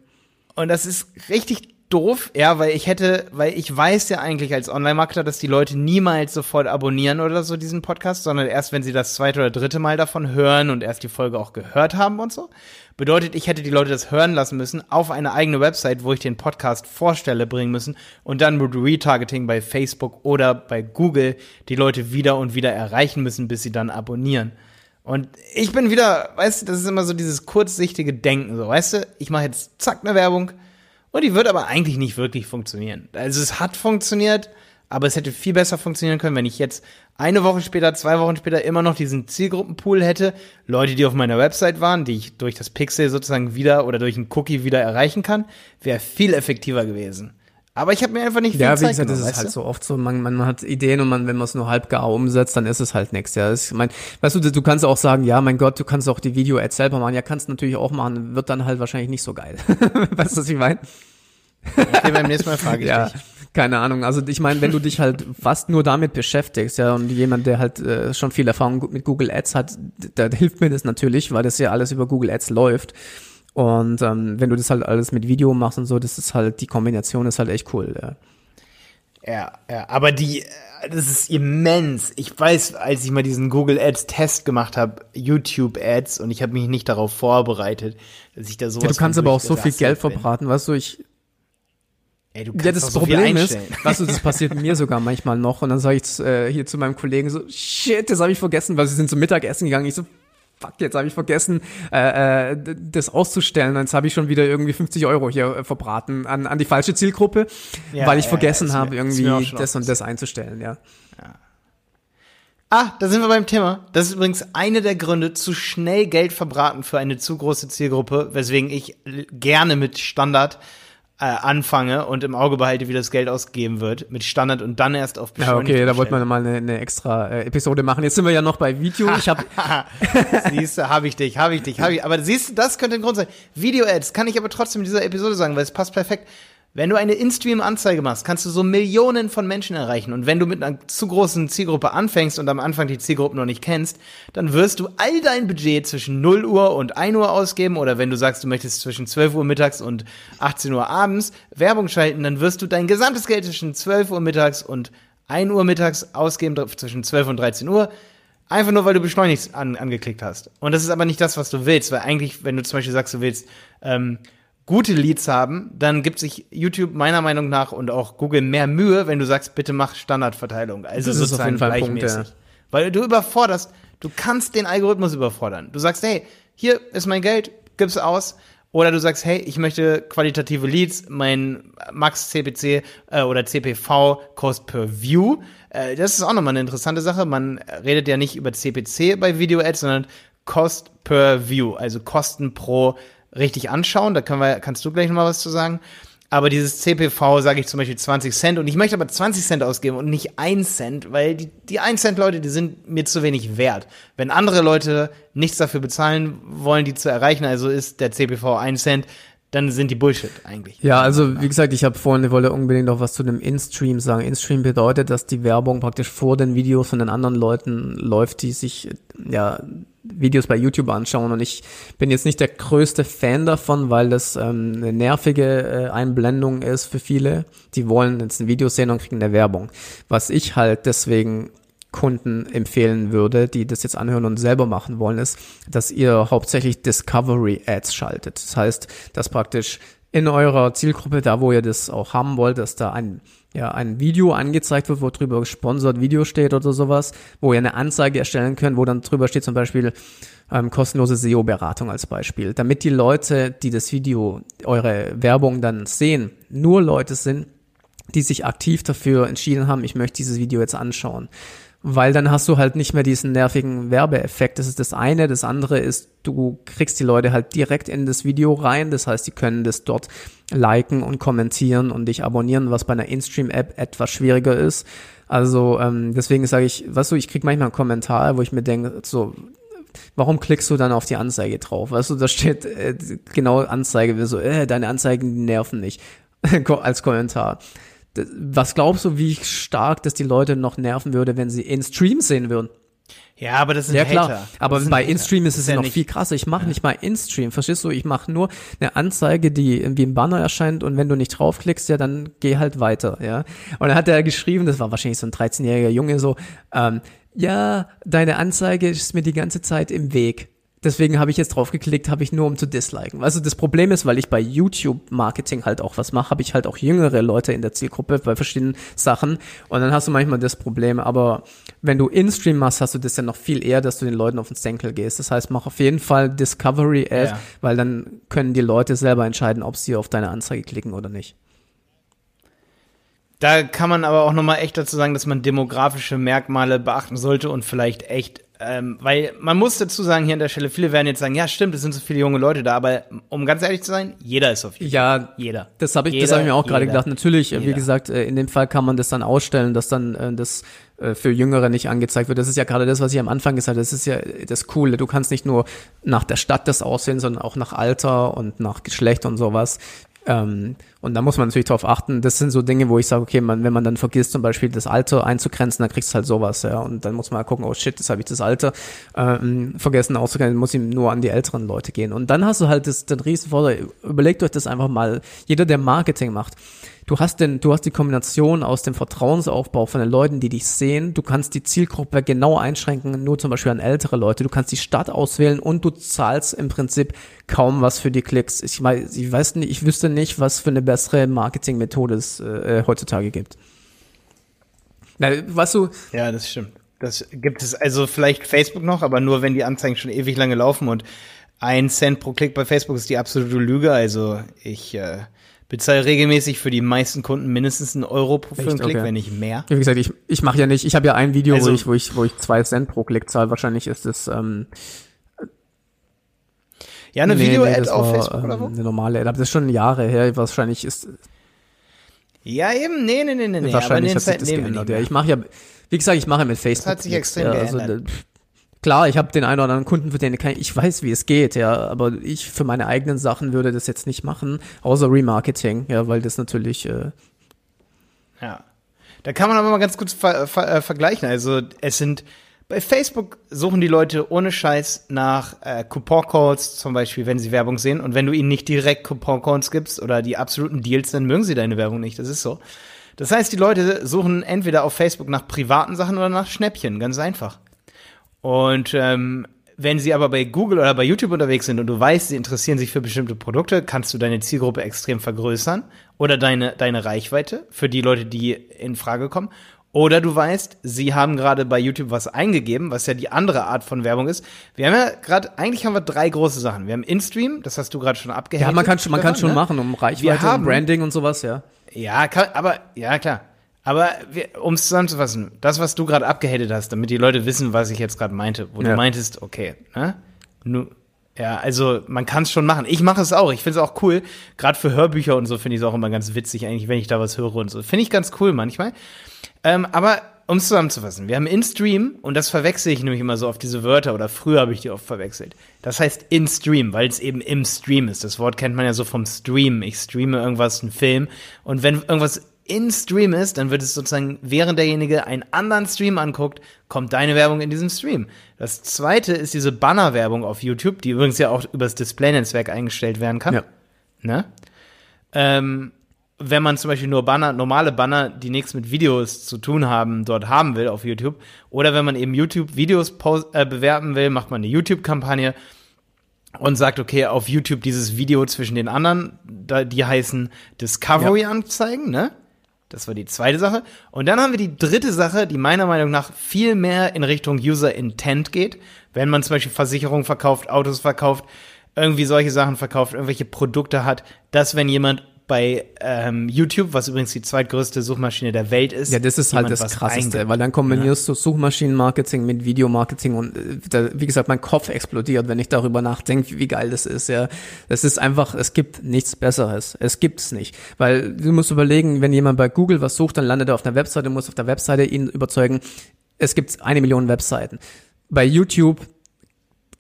Und das ist richtig doof, ja, weil ich hätte, weil ich weiß ja eigentlich als Online-Marketer, dass die Leute niemals sofort abonnieren oder so diesen Podcast, sondern erst, wenn sie das zweite oder dritte Mal davon hören und erst die Folge auch gehört haben und so. Bedeutet, ich hätte die Leute das hören lassen müssen, auf eine eigene Website, wo ich den Podcast vorstelle, bringen müssen und dann mit Retargeting bei Facebook oder bei Google die Leute wieder und wieder erreichen müssen, bis sie dann abonnieren. Und ich bin wieder, weißt du, das ist immer so dieses kurzsichtige Denken, so, weißt du, ich mache jetzt zack eine Werbung, und die wird aber eigentlich nicht wirklich funktionieren. Also es hat funktioniert, aber es hätte viel besser funktionieren können, wenn ich jetzt eine Woche später, zwei Wochen später immer noch diesen Zielgruppenpool hätte. Leute, die auf meiner Website waren, die ich durch das Pixel sozusagen wieder oder durch einen Cookie wieder erreichen kann, wäre viel effektiver gewesen. Aber ich habe mir einfach nicht viel Ja, wie gesagt, das ist halt so oft so, man, man hat Ideen und man, wenn man es nur halb gar umsetzt, dann ist es halt nichts. Ja, ich mein, weißt du, du kannst auch sagen, ja, mein Gott, du kannst auch die Video-Ads selber machen. Ja, kannst natürlich auch machen, wird dann halt wahrscheinlich nicht so geil. weißt du, was ich meine? Okay, beim nächsten Mal frage ich ja. dich. Keine Ahnung. Also ich meine, wenn du dich halt fast nur damit beschäftigst, ja, und jemand, der halt äh, schon viel Erfahrung mit Google Ads hat, da hilft mir das natürlich, weil das ja alles über Google Ads läuft. Und ähm, wenn du das halt alles mit Video machst und so, das ist halt, die Kombination ist halt echt cool. Ja. Ja, ja, aber die, das ist immens. Ich weiß, als ich mal diesen Google Ads Test gemacht habe, YouTube Ads, und ich habe mich nicht darauf vorbereitet, dass ich da sowas. Ja, du kannst aber auch so viel Geld bin. verbraten, weißt du, ich. Ey, du ja, das so Problem ist, weißt du, das passiert mir sogar manchmal noch, und dann sage ich äh, hier zu meinem Kollegen so, shit, das habe ich vergessen, weil sie sind zum Mittagessen gegangen. Ich so, fuck, jetzt habe ich vergessen, äh, äh, das auszustellen. Jetzt habe ich schon wieder irgendwie 50 Euro hier äh, verbraten an, an die falsche Zielgruppe, ja, weil ich ja, vergessen ja, habe, irgendwie das und das einzustellen, ja. ja. Ah, da sind wir beim Thema. Das ist übrigens eine der Gründe, zu schnell Geld verbraten für eine zu große Zielgruppe, weswegen ich gerne mit Standard äh, anfange und im Auge behalte, wie das Geld ausgegeben wird, mit Standard und dann erst auf. Ja, okay, da wollte man mal eine, eine extra äh, Episode machen. Jetzt sind wir ja noch bei Video. Ich habe siehst du, habe ich dich, habe ich dich, habe ich. Aber siehst du, das könnte ein Grund sein. Video-Ads kann ich aber trotzdem in dieser Episode sagen, weil es passt perfekt. Wenn du eine In-Stream-Anzeige machst, kannst du so Millionen von Menschen erreichen. Und wenn du mit einer zu großen Zielgruppe anfängst und am Anfang die Zielgruppe noch nicht kennst, dann wirst du all dein Budget zwischen 0 Uhr und 1 Uhr ausgeben. Oder wenn du sagst, du möchtest zwischen 12 Uhr mittags und 18 Uhr abends Werbung schalten, dann wirst du dein gesamtes Geld zwischen 12 Uhr mittags und 1 Uhr mittags ausgeben, zwischen 12 und 13 Uhr. Einfach nur, weil du beschleunigt an, angeklickt hast. Und das ist aber nicht das, was du willst, weil eigentlich, wenn du zum Beispiel sagst, du willst, ähm, gute Leads haben, dann gibt sich YouTube meiner Meinung nach und auch Google mehr Mühe, wenn du sagst, bitte mach Standardverteilung. Also das sozusagen gleichmäßig. Punkt, ja. Weil du überforderst, du kannst den Algorithmus überfordern. Du sagst, hey, hier ist mein Geld, gib's aus. Oder du sagst, hey, ich möchte qualitative Leads, mein Max CPC äh, oder CPV Cost per View. Äh, das ist auch nochmal eine interessante Sache. Man redet ja nicht über CPC bei Video Ads, sondern Cost per View, also Kosten pro richtig anschauen. Da können wir, kannst du gleich noch mal was zu sagen. Aber dieses CPV sage ich zum Beispiel 20 Cent und ich möchte aber 20 Cent ausgeben und nicht 1 Cent, weil die, die 1 Cent Leute, die sind mir zu wenig wert. Wenn andere Leute nichts dafür bezahlen wollen, die zu erreichen, also ist der CPV 1 Cent, dann sind die Bullshit eigentlich. Ja, also wie gesagt, ich habe vorhin, ich wollte unbedingt noch was zu dem In-Stream sagen. In-Stream bedeutet, dass die Werbung praktisch vor den Videos von den anderen Leuten läuft, die sich ja Videos bei YouTube anschauen und ich bin jetzt nicht der größte Fan davon, weil das ähm, eine nervige äh, Einblendung ist für viele. Die wollen jetzt ein Video sehen und kriegen eine Werbung. Was ich halt deswegen Kunden empfehlen würde, die das jetzt anhören und selber machen wollen, ist, dass ihr hauptsächlich Discovery Ads schaltet. Das heißt, dass praktisch in eurer Zielgruppe, da wo ihr das auch haben wollt, dass da ein, ja, ein Video angezeigt wird, wo drüber gesponsert Video steht oder sowas, wo ihr eine Anzeige erstellen könnt, wo dann drüber steht zum Beispiel ähm, kostenlose SEO-Beratung als Beispiel. Damit die Leute, die das Video, eure Werbung dann sehen, nur Leute sind, die sich aktiv dafür entschieden haben, ich möchte dieses Video jetzt anschauen weil dann hast du halt nicht mehr diesen nervigen Werbeeffekt. Das ist das eine. Das andere ist, du kriegst die Leute halt direkt in das Video rein. Das heißt, die können das dort liken und kommentieren und dich abonnieren, was bei einer InStream-App etwas schwieriger ist. Also ähm, deswegen sage ich, weißt du, ich krieg manchmal einen Kommentar, wo ich mir denke, so, warum klickst du dann auf die Anzeige drauf? Weißt du, da steht äh, genau Anzeige, so, äh, deine Anzeigen nerven nicht als Kommentar. Was glaubst du, wie stark das die Leute noch nerven würde, wenn sie in Stream sehen würden? Ja, aber das sind ja, klar. Hater. Aber bei InStream ist es ja noch viel krasser. Ich mache ja. nicht mal InStream, verstehst du? Ich mache nur eine Anzeige, die irgendwie im Banner erscheint und wenn du nicht draufklickst, ja, dann geh halt weiter, ja. Und dann hat er geschrieben, das war wahrscheinlich so ein 13-jähriger Junge, so, ähm, ja, deine Anzeige ist mir die ganze Zeit im Weg. Deswegen habe ich jetzt draufgeklickt, habe ich nur um zu disliken. Also das Problem ist, weil ich bei YouTube Marketing halt auch was mache, habe ich halt auch jüngere Leute in der Zielgruppe bei verschiedenen Sachen und dann hast du manchmal das Problem, aber wenn du In-Stream machst, hast du das ja noch viel eher, dass du den Leuten auf den Senkel gehst. Das heißt, mach auf jeden Fall Discovery Ad, ja. weil dann können die Leute selber entscheiden, ob sie auf deine Anzeige klicken oder nicht. Da kann man aber auch nochmal echt dazu sagen, dass man demografische Merkmale beachten sollte und vielleicht echt ähm, weil man muss dazu sagen, hier an der Stelle, viele werden jetzt sagen, ja, stimmt, es sind so viele junge Leute da, aber um ganz ehrlich zu sein, jeder ist auf YouTube. Ja, jeder. Das habe ich, jeder, das habe ich mir auch gerade gedacht. Natürlich, jeder. wie gesagt, äh, in dem Fall kann man das dann ausstellen, dass dann äh, das äh, für Jüngere nicht angezeigt wird. Das ist ja gerade das, was ich am Anfang gesagt habe. Das ist ja das Coole. Du kannst nicht nur nach der Stadt das aussehen, sondern auch nach Alter und nach Geschlecht und sowas. Ähm, Und da muss man natürlich darauf achten. Das sind so Dinge, wo ich sage, okay, man, wenn man dann vergisst, zum Beispiel das Alter einzugrenzen, dann kriegst du halt sowas, ja. Und dann muss man halt gucken, oh shit, jetzt habe ich das Alter ähm, vergessen auszugrenzen, muss ich nur an die älteren Leute gehen. Und dann hast du halt das, den riesen. Überlegt euch das einfach mal. Jeder, der Marketing macht, du hast den, du hast die Kombination aus dem Vertrauensaufbau von den Leuten, die dich sehen. Du kannst die Zielgruppe genau einschränken, nur zum Beispiel an ältere Leute. Du kannst die Stadt auswählen und du zahlst im Prinzip kaum was für die Klicks. Ich, weiß, ich weiß nicht, ich wüsste nicht, was für eine bessere Marketingmethode es äh, heutzutage gibt. Na, weißt du? Ja, das stimmt. Das gibt es also vielleicht Facebook noch, aber nur wenn die Anzeigen schon ewig lange laufen und ein Cent pro Klick bei Facebook ist die absolute Lüge. Also ich äh, bezahle regelmäßig für die meisten Kunden mindestens einen Euro pro für einen Klick, okay. wenn nicht mehr. Wie gesagt, ich, ich mache ja nicht, ich habe ja ein Video, also, wo ich, wo ich, wo ich zwei Cent pro Klick zahle. Wahrscheinlich ist es ähm, ja, eine nee, Video-Ad nee, auf war, Facebook oder wo? Eine normale Ad, aber das ist schon Jahre her. Wahrscheinlich ist ja eben, nee, nee, nee, nee. Wahrscheinlich hat sich das geändert. Ja, ich mache ja, wie gesagt, ich mache mit Facebook. Das hat sich extrem ja, also, geändert. Klar, ich habe den einen oder anderen Kunden, für den ich, weiß, wie es geht, ja, aber ich für meine eigenen Sachen würde das jetzt nicht machen, außer Remarketing, ja, weil das natürlich. Äh ja, da kann man aber mal ganz gut ver ver äh, vergleichen. Also es sind bei Facebook suchen die Leute ohne Scheiß nach äh, Coupon-Codes, zum Beispiel, wenn sie Werbung sehen. Und wenn du ihnen nicht direkt Coupon-Codes gibst oder die absoluten Deals, dann mögen sie deine Werbung nicht. Das ist so. Das heißt, die Leute suchen entweder auf Facebook nach privaten Sachen oder nach Schnäppchen, ganz einfach. Und ähm, wenn sie aber bei Google oder bei YouTube unterwegs sind und du weißt, sie interessieren sich für bestimmte Produkte, kannst du deine Zielgruppe extrem vergrößern oder deine, deine Reichweite für die Leute, die in Frage kommen. Oder du weißt, sie haben gerade bei YouTube was eingegeben, was ja die andere Art von Werbung ist. Wir haben ja gerade, eigentlich haben wir drei große Sachen. Wir haben InStream, das hast du gerade schon abgehakt. Ja, man kann, man kann schon ne? machen, um Reichweite haben, und Branding und sowas, ja. Ja, kann, aber, ja, klar. Aber um es zusammenzufassen, das, was du gerade abgehatet hast, damit die Leute wissen, was ich jetzt gerade meinte, wo ja. du meintest, okay, ne? Nu, ja, also man kann es schon machen. Ich mache es auch. Ich finde es auch cool. Gerade für Hörbücher und so finde ich es auch immer ganz witzig, eigentlich, wenn ich da was höre und so. Finde ich ganz cool manchmal. Ähm, aber um es zusammenzufassen, wir haben in-Stream und das verwechsel ich nämlich immer so auf diese Wörter oder früher habe ich die oft verwechselt. Das heißt in-Stream, weil es eben im Stream ist. Das Wort kennt man ja so vom Stream. Ich streame irgendwas, einen Film und wenn irgendwas in Stream ist, dann wird es sozusagen, während derjenige einen anderen Stream anguckt, kommt deine Werbung in diesem Stream. Das zweite ist diese Banner-Werbung auf YouTube, die übrigens ja auch übers Display-Netzwerk eingestellt werden kann. Ja. Ne? Ähm, wenn man zum Beispiel nur Banner, normale Banner, die nichts mit Videos zu tun haben, dort haben will auf YouTube. Oder wenn man eben YouTube-Videos äh, bewerben will, macht man eine YouTube-Kampagne und sagt, okay, auf YouTube dieses Video zwischen den anderen, da, die heißen Discovery-Anzeigen, ja. ne? Das war die zweite Sache. Und dann haben wir die dritte Sache, die meiner Meinung nach viel mehr in Richtung User Intent geht. Wenn man zum Beispiel Versicherungen verkauft, Autos verkauft, irgendwie solche Sachen verkauft, irgendwelche Produkte hat, dass wenn jemand bei ähm, YouTube, was übrigens die zweitgrößte Suchmaschine der Welt ist. Ja, das ist halt das Krasseste, weil dann kombinierst ja. du Suchmaschinenmarketing mit Videomarketing und äh, da, wie gesagt, mein Kopf explodiert, wenn ich darüber nachdenke, wie geil das ist. Ja, das ist einfach, es gibt nichts Besseres. Es gibt es nicht, weil du musst überlegen, wenn jemand bei Google was sucht, dann landet er auf einer Webseite, du musst auf der Webseite ihn überzeugen. Es gibt eine Million Webseiten. Bei YouTube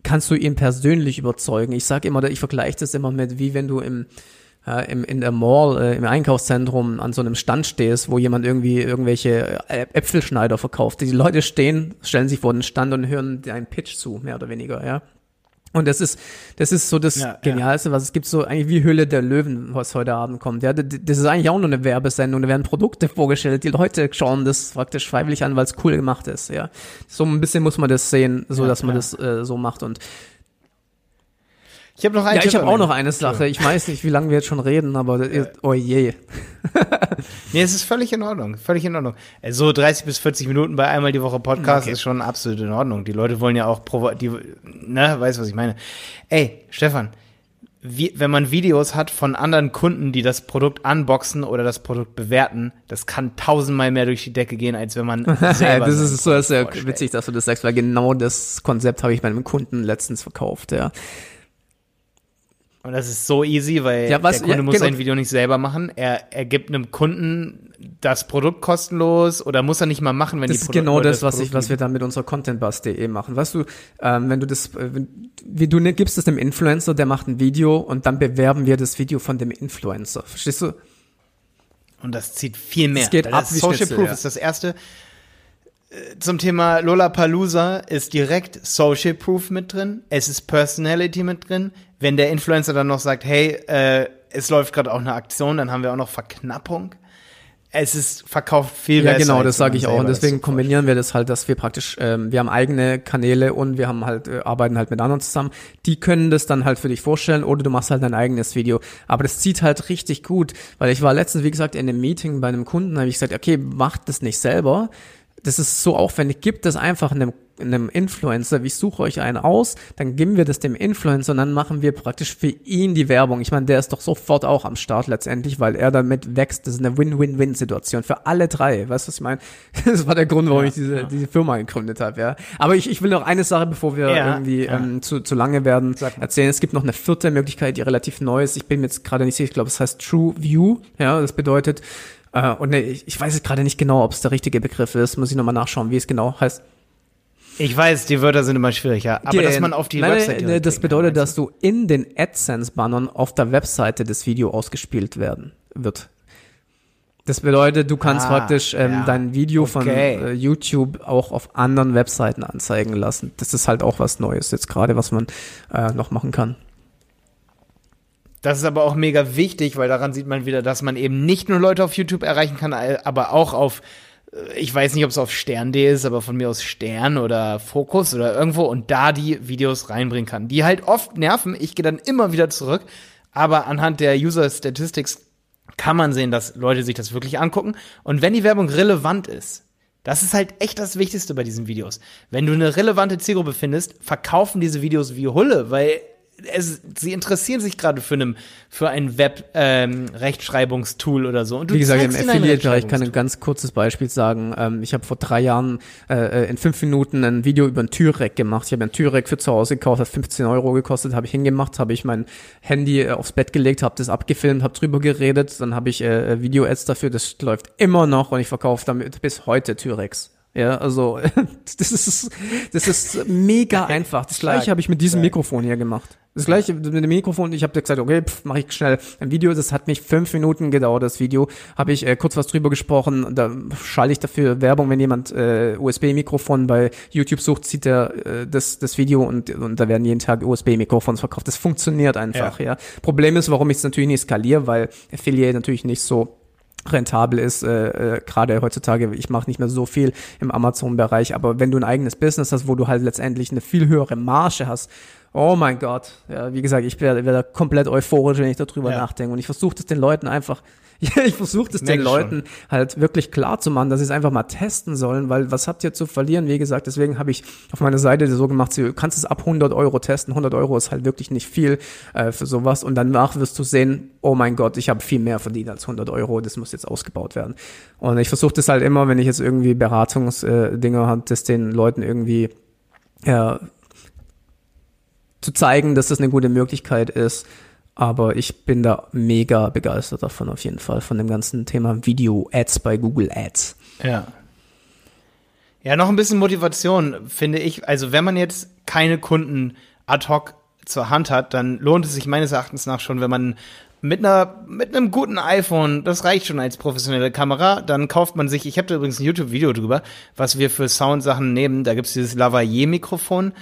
kannst du ihn persönlich überzeugen. Ich sage immer, ich vergleiche das immer mit, wie wenn du im äh, im, in der Mall, äh, im Einkaufszentrum an so einem Stand stehst, wo jemand irgendwie irgendwelche äh, Äpfelschneider verkauft. Die Leute stehen, stellen sich vor den Stand und hören deinen Pitch zu, mehr oder weniger, ja. Und das ist, das ist so das ja, Genialste, ja. was es gibt, so eigentlich wie Hülle der Löwen, was heute Abend kommt. Ja, das ist eigentlich auch nur eine Werbesendung. Da werden Produkte vorgestellt. Die Leute schauen das praktisch freiwillig an, weil es cool gemacht ist. Ja, so ein bisschen muss man das sehen, so ja, dass man das äh, so macht. Und ich habe noch einen Ja, ich habe auch noch eine Sache. Ich weiß nicht, wie lange wir jetzt schon reden, aber ja. oh je. nee, es ist völlig in Ordnung. Völlig in Ordnung. So 30 bis 40 Minuten bei einmal die Woche Podcast okay. ist schon absolut in Ordnung. Die Leute wollen ja auch, die, ne, weißt was ich meine. Ey, Stefan, wie, wenn man Videos hat von anderen Kunden, die das Produkt unboxen oder das Produkt bewerten, das kann tausendmal mehr durch die Decke gehen, als wenn man selber Das ist so sehr witzig, dass du das sagst, weil genau das Konzept habe ich meinem Kunden letztens verkauft, ja. Und das ist so easy, weil ja, was, der Kunde ja, muss genau. sein Video nicht selber machen. Er, er gibt einem Kunden das Produkt kostenlos oder muss er nicht mal machen, wenn das die. Das ist genau das, was ich, was wir dann mit unserer Contentbus.de machen. Weißt du, ähm, wenn du das, äh, wie du gibst es dem Influencer, der macht ein Video und dann bewerben wir das Video von dem Influencer. Verstehst du? Und das zieht viel mehr. Es geht das ab wie Social Schnitzel, Proof ja. ist das erste. Zum Thema Lollapalooza ist direkt Social Proof mit drin. Es ist Personality mit drin. Wenn der Influencer dann noch sagt, hey, äh, es läuft gerade auch eine Aktion, dann haben wir auch noch Verknappung. Es ist verkauft viel Ja, besser. genau, als das sage ich auch. Und deswegen kombinieren wir das halt, dass wir praktisch, ähm, wir haben eigene Kanäle und wir haben halt, äh, arbeiten halt mit anderen zusammen. Die können das dann halt für dich vorstellen oder du machst halt dein eigenes Video. Aber das zieht halt richtig gut, weil ich war letztens, wie gesagt, in einem Meeting bei einem Kunden, habe ich gesagt, okay, macht das nicht selber. Das ist so aufwendig, gibt das einfach einem, einem Influencer. Ich suche euch einen aus, dann geben wir das dem Influencer und dann machen wir praktisch für ihn die Werbung. Ich meine, der ist doch sofort auch am Start letztendlich, weil er damit wächst. Das ist eine Win-Win-Win-Situation für alle drei. Weißt du, was ich meine? Das war der Grund, warum Ja, ich diese, ja. diese Firma gegründet habe, ja. Aber ich, ich will noch eine Sache, bevor wir Ja, irgendwie ähm, zu, zu lange werden, erzählen. Es gibt noch eine vierte Möglichkeit, die relativ neu ist. Ich bin mir jetzt gerade nicht sicher, ich glaube, es heißt True View. Ja, das bedeutet, äh, und ne, ich, ich weiß jetzt gerade nicht genau, ob es der richtige Begriff ist. Muss ich nochmal nachschauen, wie es genau heißt. Ich weiß, die Wörter sind immer schwieriger, aber Die- dass man auf die nein, Website nein, Das bedeutet, dass du in den AdSense-Bannern auf der Webseite des Video ausgespielt werden wird. Das bedeutet, du kannst Ah, praktisch ähm, ja. dein Video von Okay. äh, YouTube auch auf anderen Webseiten anzeigen lassen. Das ist halt auch was Neues jetzt gerade, was man äh, noch machen kann. Das ist aber auch mega wichtig, weil daran sieht man wieder, dass man eben nicht nur Leute auf YouTube erreichen kann, aber auch auf, äh, ich weiß nicht, ob es auf Stern.de ist, aber von mir aus Stern oder Fokus oder irgendwo und da die Videos reinbringen kann, die halt oft nerven. Ich gehe dann immer wieder zurück, aber anhand der User Statistics kann man sehen, dass Leute sich das wirklich angucken. Und wenn die Werbung relevant ist, das ist halt echt das Wichtigste bei diesen Videos. Wenn du eine relevante Zielgruppe findest, verkaufen diese Videos wie Hulle, weil es, sie interessieren sich gerade für, einem, für ein Web-Rechtschreibungstool oder so. Und du Wie gesagt, im Affiliate-Bereich kann ich ein Rechtschreibungstool. ganz kurzes Beispiel sagen. Ähm, ich habe vor drei Jahren äh, in fünf Minuten ein Video über ein Türrack gemacht. Ich habe ein Türrack für zu Hause gekauft, hat 15 Euro gekostet, habe ich hingemacht, habe ich mein Handy äh, aufs Bett gelegt, habe das abgefilmt, habe drüber geredet, dann habe ich äh, Video-Ads dafür, das läuft immer noch und ich verkaufe damit bis heute Türracks. Ja, also das ist das ist mega einfach. Das gleiche habe ich mit diesem. Mikrofon hier gemacht. Das gleiche mit dem Mikrofon. Ich habe gesagt, okay, mache ich schnell ein Video. Das hat mich fünf Minuten gedauert. Das Video habe ich äh, kurz was drüber gesprochen. Da schalte ich dafür Werbung, wenn jemand äh, USB-Mikrofon bei YouTube sucht, sieht er äh, das das Video und und da werden jeden Tag USB-Mikrofons verkauft. Das funktioniert einfach. Ja. Problem ist, warum ich es natürlich nicht skaliere, weil Affiliate natürlich nicht so rentabel ist, äh, äh, gerade heutzutage, ich mache nicht mehr so viel im Amazon-Bereich, aber wenn du ein eigenes Business hast, wo du halt letztendlich eine viel höhere Marge hast, oh mein Gott, ja, wie gesagt, ich werde komplett euphorisch, wenn ich darüber Ja. nachdenke und ich versuche das den Leuten einfach, ich versuche das den Leuten halt wirklich klar zu machen, dass sie es einfach mal testen sollen, weil was habt ihr zu verlieren? Wie gesagt, deswegen habe ich auf meiner Seite so gemacht, du kannst es ab 100 Euro testen, 100 Euro ist halt wirklich nicht viel äh, für sowas und danach wirst du sehen, oh mein Gott, ich habe viel mehr verdient als 100 Euro, das muss jetzt ausgebaut werden. Und ich versuche das halt immer, wenn ich jetzt irgendwie Beratungsdinger äh, habe, das den Leuten irgendwie ja, zu zeigen, dass das eine gute Möglichkeit ist. Aber ich bin da mega begeistert davon auf jeden Fall, von dem ganzen Thema Video-Ads bei Google Ads. Ja. Ja, noch ein bisschen Motivation, finde ich. Also, wenn man jetzt keine Kunden ad hoc zur Hand hat, dann lohnt es sich meines Erachtens nach schon, wenn man mit einer mit einem guten iPhone, das reicht schon als professionelle Kamera, dann kauft man sich, ich habe da übrigens ein YouTube-Video drüber, was wir für Soundsachen nehmen. Da gibt's dieses Lavalier-Mikrofon.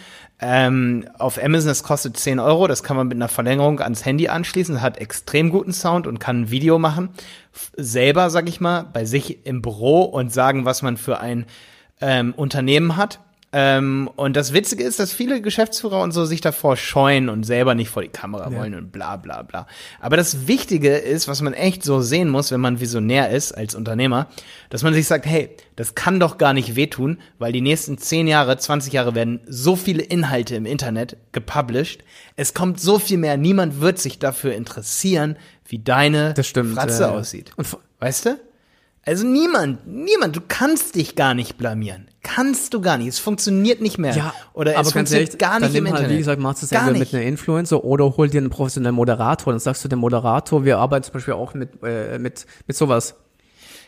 Ähm, auf Amazon, das kostet 10 Euro, das kann man mit einer Verlängerung ans Handy anschließen, hat extrem guten Sound und kann ein Video machen. Selber, sag ich mal, bei sich im Büro und sagen, was man für ein ähm, Unternehmen hat. Ähm, und das Witzige ist, dass viele Geschäftsführer und so sich davor scheuen und selber nicht vor die Kamera Ja. wollen und bla bla bla. Aber das Wichtige ist, was man echt so sehen muss, wenn man visionär ist als Unternehmer, dass man sich sagt, hey, das kann doch gar nicht wehtun, weil die nächsten 10 Jahre, 20 Jahre werden so viele Inhalte im Internet gepublished. Es kommt so viel mehr. Niemand wird sich dafür interessieren, wie deine stimmt. Fratze ja. aussieht. Und Weißt du? Also niemand, niemand, du kannst dich gar nicht blamieren. Kannst du gar nicht. Es funktioniert nicht mehr. Ja, Oder aber es ganz funktioniert ehrlich, gar dann nicht im nimm halt, Internet. wie gesagt, machst du es entweder mit einem Influencer oder hol dir einen professionellen Moderator. Dann sagst du dem Moderator, wir arbeiten zum Beispiel auch mit, äh, mit, mit sowas.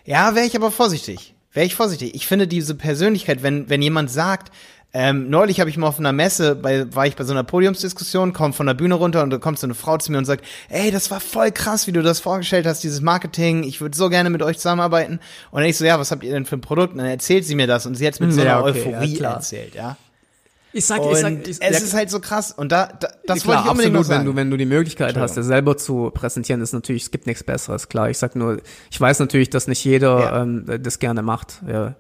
Ja, wäre ich aber vorsichtig. Wäre ich vorsichtig. Ich finde diese Persönlichkeit, wenn, wenn jemand sagt, Ähm, neulich habe ich mal auf einer Messe, bei, war ich bei so einer Podiumsdiskussion, komm von der Bühne runter und da kommt so eine Frau zu mir und sagt, ey, das war voll krass, wie du das vorgestellt hast, dieses Marketing, ich würde so gerne mit euch zusammenarbeiten. Und dann ich so, ja, was habt ihr denn für ein Produkt? Und dann erzählt sie mir das und sie hat es mit so einer ja, okay, Euphorie ja, erzählt, ja. Ich sag, und ich sag, ich, es ja, ist halt so krass und da, da das klar, wollte ich unbedingt absolut. Wenn du, wenn du die Möglichkeit hast, dir selber zu präsentieren, ist natürlich, es gibt nichts Besseres, klar. Ich sag nur, ich weiß natürlich, dass nicht jeder ja. ähm, das gerne macht. Ja.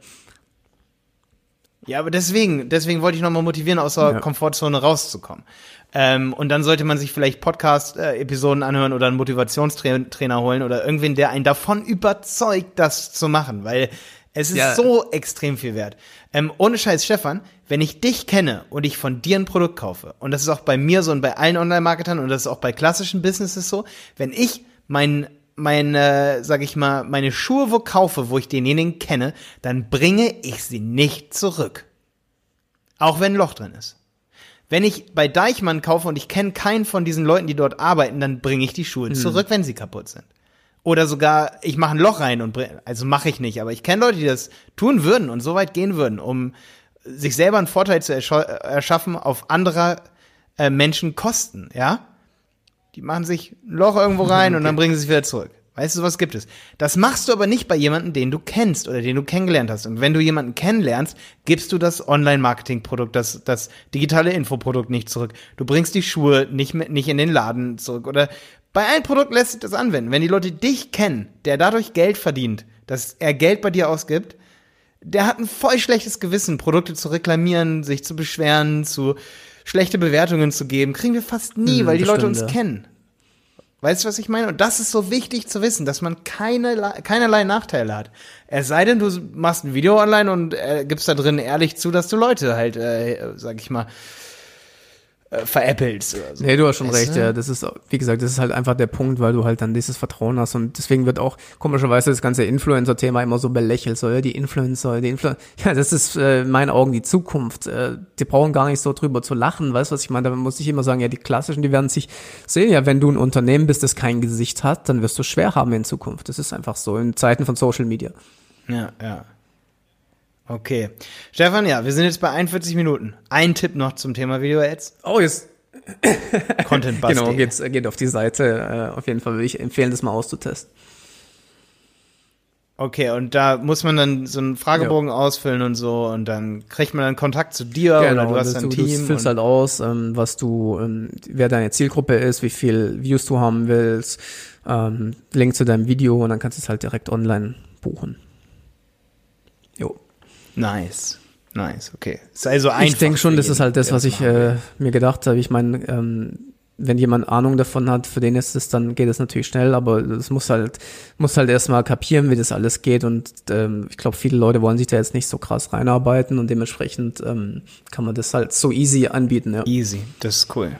Ja, aber deswegen, deswegen wollte ich nochmal motivieren, aus der ja. Komfortzone rauszukommen. Ähm, und dann sollte man sich vielleicht Podcast-Episoden anhören oder einen Motivationstrainer holen oder irgendwen, der einen davon überzeugt, das zu machen, weil es ist ja. so extrem viel wert. Ähm, ohne Scheiß, Stefan, wenn ich dich kenne und ich von dir ein Produkt kaufe, und das ist auch bei mir so und bei allen Online-Marketern und das ist auch bei klassischen Businesses so, wenn ich meinen meine, sag ich mal, meine Schuhe wo kaufe, wo ich denjenigen kenne, dann bringe ich sie nicht zurück. Auch wenn ein Loch drin ist. Wenn ich bei Deichmann kaufe und ich kenne keinen von diesen Leuten, die dort arbeiten, dann bringe ich die Schuhe mhm. zurück, wenn sie kaputt sind. Oder sogar, ich mache ein Loch rein und bring, also mache ich nicht, aber ich kenne Leute, die das tun würden und so weit gehen würden, um sich selber einen Vorteil zu erschaffen auf anderer äh, Menschen Kosten, ja? Die machen sich ein Loch irgendwo rein okay. und dann bringen sie es wieder zurück. Weißt du, was gibt es? Das machst du aber nicht bei jemandem, den du kennst oder den du kennengelernt hast. Und wenn du jemanden kennenlernst, gibst du das Online-Marketing-Produkt, das, das digitale Infoprodukt nicht zurück. Du bringst die Schuhe nicht, mit, nicht in den Laden zurück. Oder bei einem Produkt lässt sich das anwenden. Wenn die Leute dich kennen, der dadurch Geld verdient, dass er Geld bei dir ausgibt, der hat ein voll schlechtes Gewissen, Produkte zu reklamieren, sich zu beschweren, zu schlechte Bewertungen zu geben, kriegen wir fast nie, hm, weil die Leute stimmt, uns ja. kennen. Weißt du, was ich meine? Und das ist so wichtig zu wissen, dass man keine, keinerlei Nachteile hat. Es sei denn, du machst ein Video online und äh, gibst da drin ehrlich zu, dass du Leute halt, äh, sag ich mal, äh, veräppelst oder so. Nee, du hast schon weißt recht, ja. Das ist, wie gesagt, das ist halt einfach der Punkt, weil du halt dann dieses Vertrauen hast und deswegen wird auch komischerweise das ganze Influencer-Thema immer so belächelt, so, ja, die Influencer, die Influencer, ja, das ist äh, in meinen Augen die Zukunft. Äh, die brauchen gar nicht so drüber zu lachen, weißt du, was ich meine? Da muss ich immer sagen, ja, die klassischen, die werden sich sehen, ja, wenn du ein Unternehmen bist, das kein Gesicht hat, dann wirst du schwer haben in Zukunft. Das ist einfach so, in Zeiten von Social Media. Ja, ja. Okay. Stefan, ja, wir sind jetzt bei 41 Minuten. Ein Tipp noch zum Thema Video-Ads. Oh, jetzt. Content Genau, geht's, geht auf die Seite. Äh, auf jeden Fall würde ich empfehlen, das mal auszutesten. Okay, und da muss man dann so einen Fragebogen ja. ausfüllen und so und dann kriegt man dann Kontakt zu dir genau, oder du hast ein du, Team. Du füllst halt aus, ähm, was du, ähm, wer deine Zielgruppe ist, wie viel Views du haben willst, ähm, Link zu deinem Video und dann kannst du es halt direkt online buchen. Nice. Nice, okay. Ist also einfach. Ich denke schon, das ist halt das, was ich äh, mir gedacht habe. Ich meine, ähm, wenn jemand Ahnung davon hat, für den ist es, dann geht es natürlich schnell, aber es muss halt, muss halt erstmal kapieren, wie das alles geht und ähm, ich glaube, viele Leute wollen sich da jetzt nicht so krass reinarbeiten und dementsprechend ähm, kann man das halt so easy anbieten, ja. Easy, das ist cool.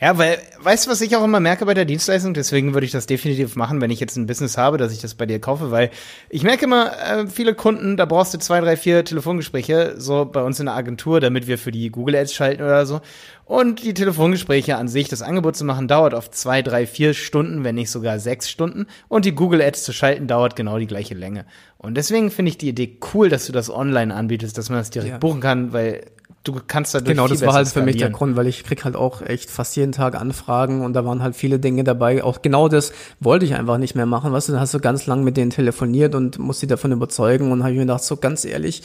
Ja, weil, weißt du, was ich auch immer merke bei der Dienstleistung? Deswegen würde ich das definitiv machen, wenn ich jetzt ein Business habe, dass ich das bei dir kaufe, weil ich merke immer, äh, viele Kunden, da brauchst du zwei, drei, vier Telefongespräche, so bei uns in der Agentur, damit wir für die Google Ads schalten oder so. Und die Telefongespräche an sich, das Angebot zu machen, dauert oft zwei, drei, vier Stunden, wenn nicht sogar sechs Stunden. Und die Google Ads zu schalten, dauert genau die gleiche Länge. Und deswegen finde ich die Idee cool, dass du das online anbietest, dass man das direkt ja. buchen kann, weil du kannst dadurch Genau, das war halt für mich der Grund, weil ich krieg halt auch echt fast jeden Tag Anfragen und da waren halt viele Dinge dabei. Auch genau das wollte ich einfach nicht mehr machen. Weißt du, dann hast du ganz lang mit denen telefoniert und musst sie davon überzeugen und habe ich mir gedacht, so ganz ehrlich,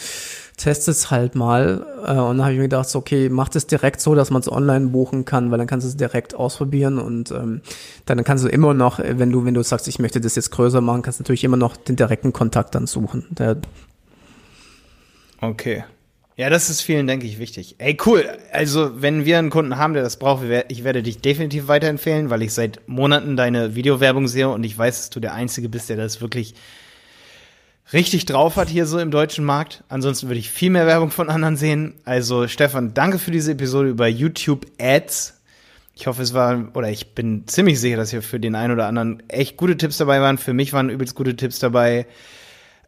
test es halt mal. Äh, und dann habe ich mir gedacht, so, okay, mach das direkt so, dass man es online buchen kann, weil dann kannst du es direkt ausprobieren und ähm, dann kannst du immer noch, wenn du, wenn du sagst, ich möchte das jetzt größer machen, kannst du natürlich immer noch den direkten Kontakt dann suchen. Der, okay. Ja, das ist vielen, denke ich, wichtig. Ey, cool. Also, wenn wir einen Kunden haben, der das braucht, ich werde dich definitiv weiterempfehlen, weil ich seit Monaten deine Videowerbung sehe und ich weiß, dass du der Einzige bist, der das wirklich richtig drauf hat hier so im deutschen Markt. Ansonsten würde ich viel mehr Werbung von anderen sehen. Also, Stefan, danke für diese Episode über YouTube Ads. Ich hoffe, es war, oder ich bin ziemlich sicher, dass hier für den einen oder anderen echt gute Tipps dabei waren. Für mich waren übelst gute Tipps dabei.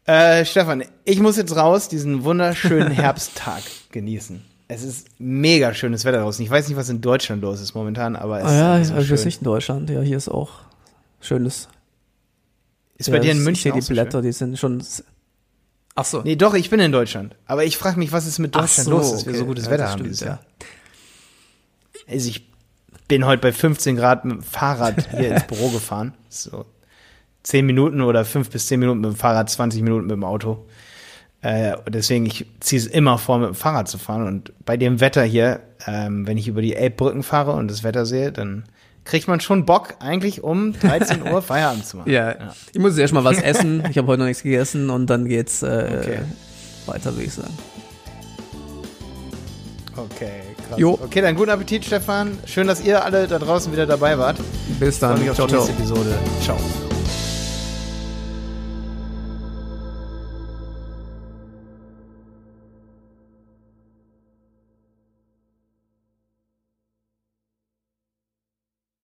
Äh, Stefan, ich muss jetzt raus, diesen wunderschönen Herbsttag genießen. Es ist mega schönes Wetter draußen. Ich weiß nicht, was in Deutschland los ist momentan, aber es ah, ja, ist so also schön. nicht in Deutschland. Ja, hier ist auch schönes. Ist ja, bei dir in München ich auch die so Blätter, schön? die sind schon. Ach so. Nee, doch, ich bin in Deutschland. Aber ich frage mich, was ist mit Deutschland so, los, dass okay. wir so gutes Ja, Wetter haben dieses ja. Jahr. Also ich bin heute bei 15 Grad mit dem Fahrrad hier ins Büro gefahren. So 10 Minuten oder 5 bis 10 Minuten mit dem Fahrrad, 20 Minuten mit dem Auto. Äh, deswegen, ich ziehe es immer vor, mit dem Fahrrad zu fahren. Und bei dem Wetter hier, ähm, wenn ich über die Elbbrücken fahre und das Wetter sehe, dann kriegt man schon Bock, eigentlich um 13 Uhr Feierabend zu machen. Ja, ich muss erst mal was essen. Ich habe heute noch nichts gegessen und dann geht's äh, Okay. weiter, würde ich sagen. Okay, krass. Jo. Okay, dann guten Appetit, Stefan. Schön, dass ihr alle da draußen wieder dabei wart. Bis dann. Ciao, die ciao. nächste Episode. Ciao.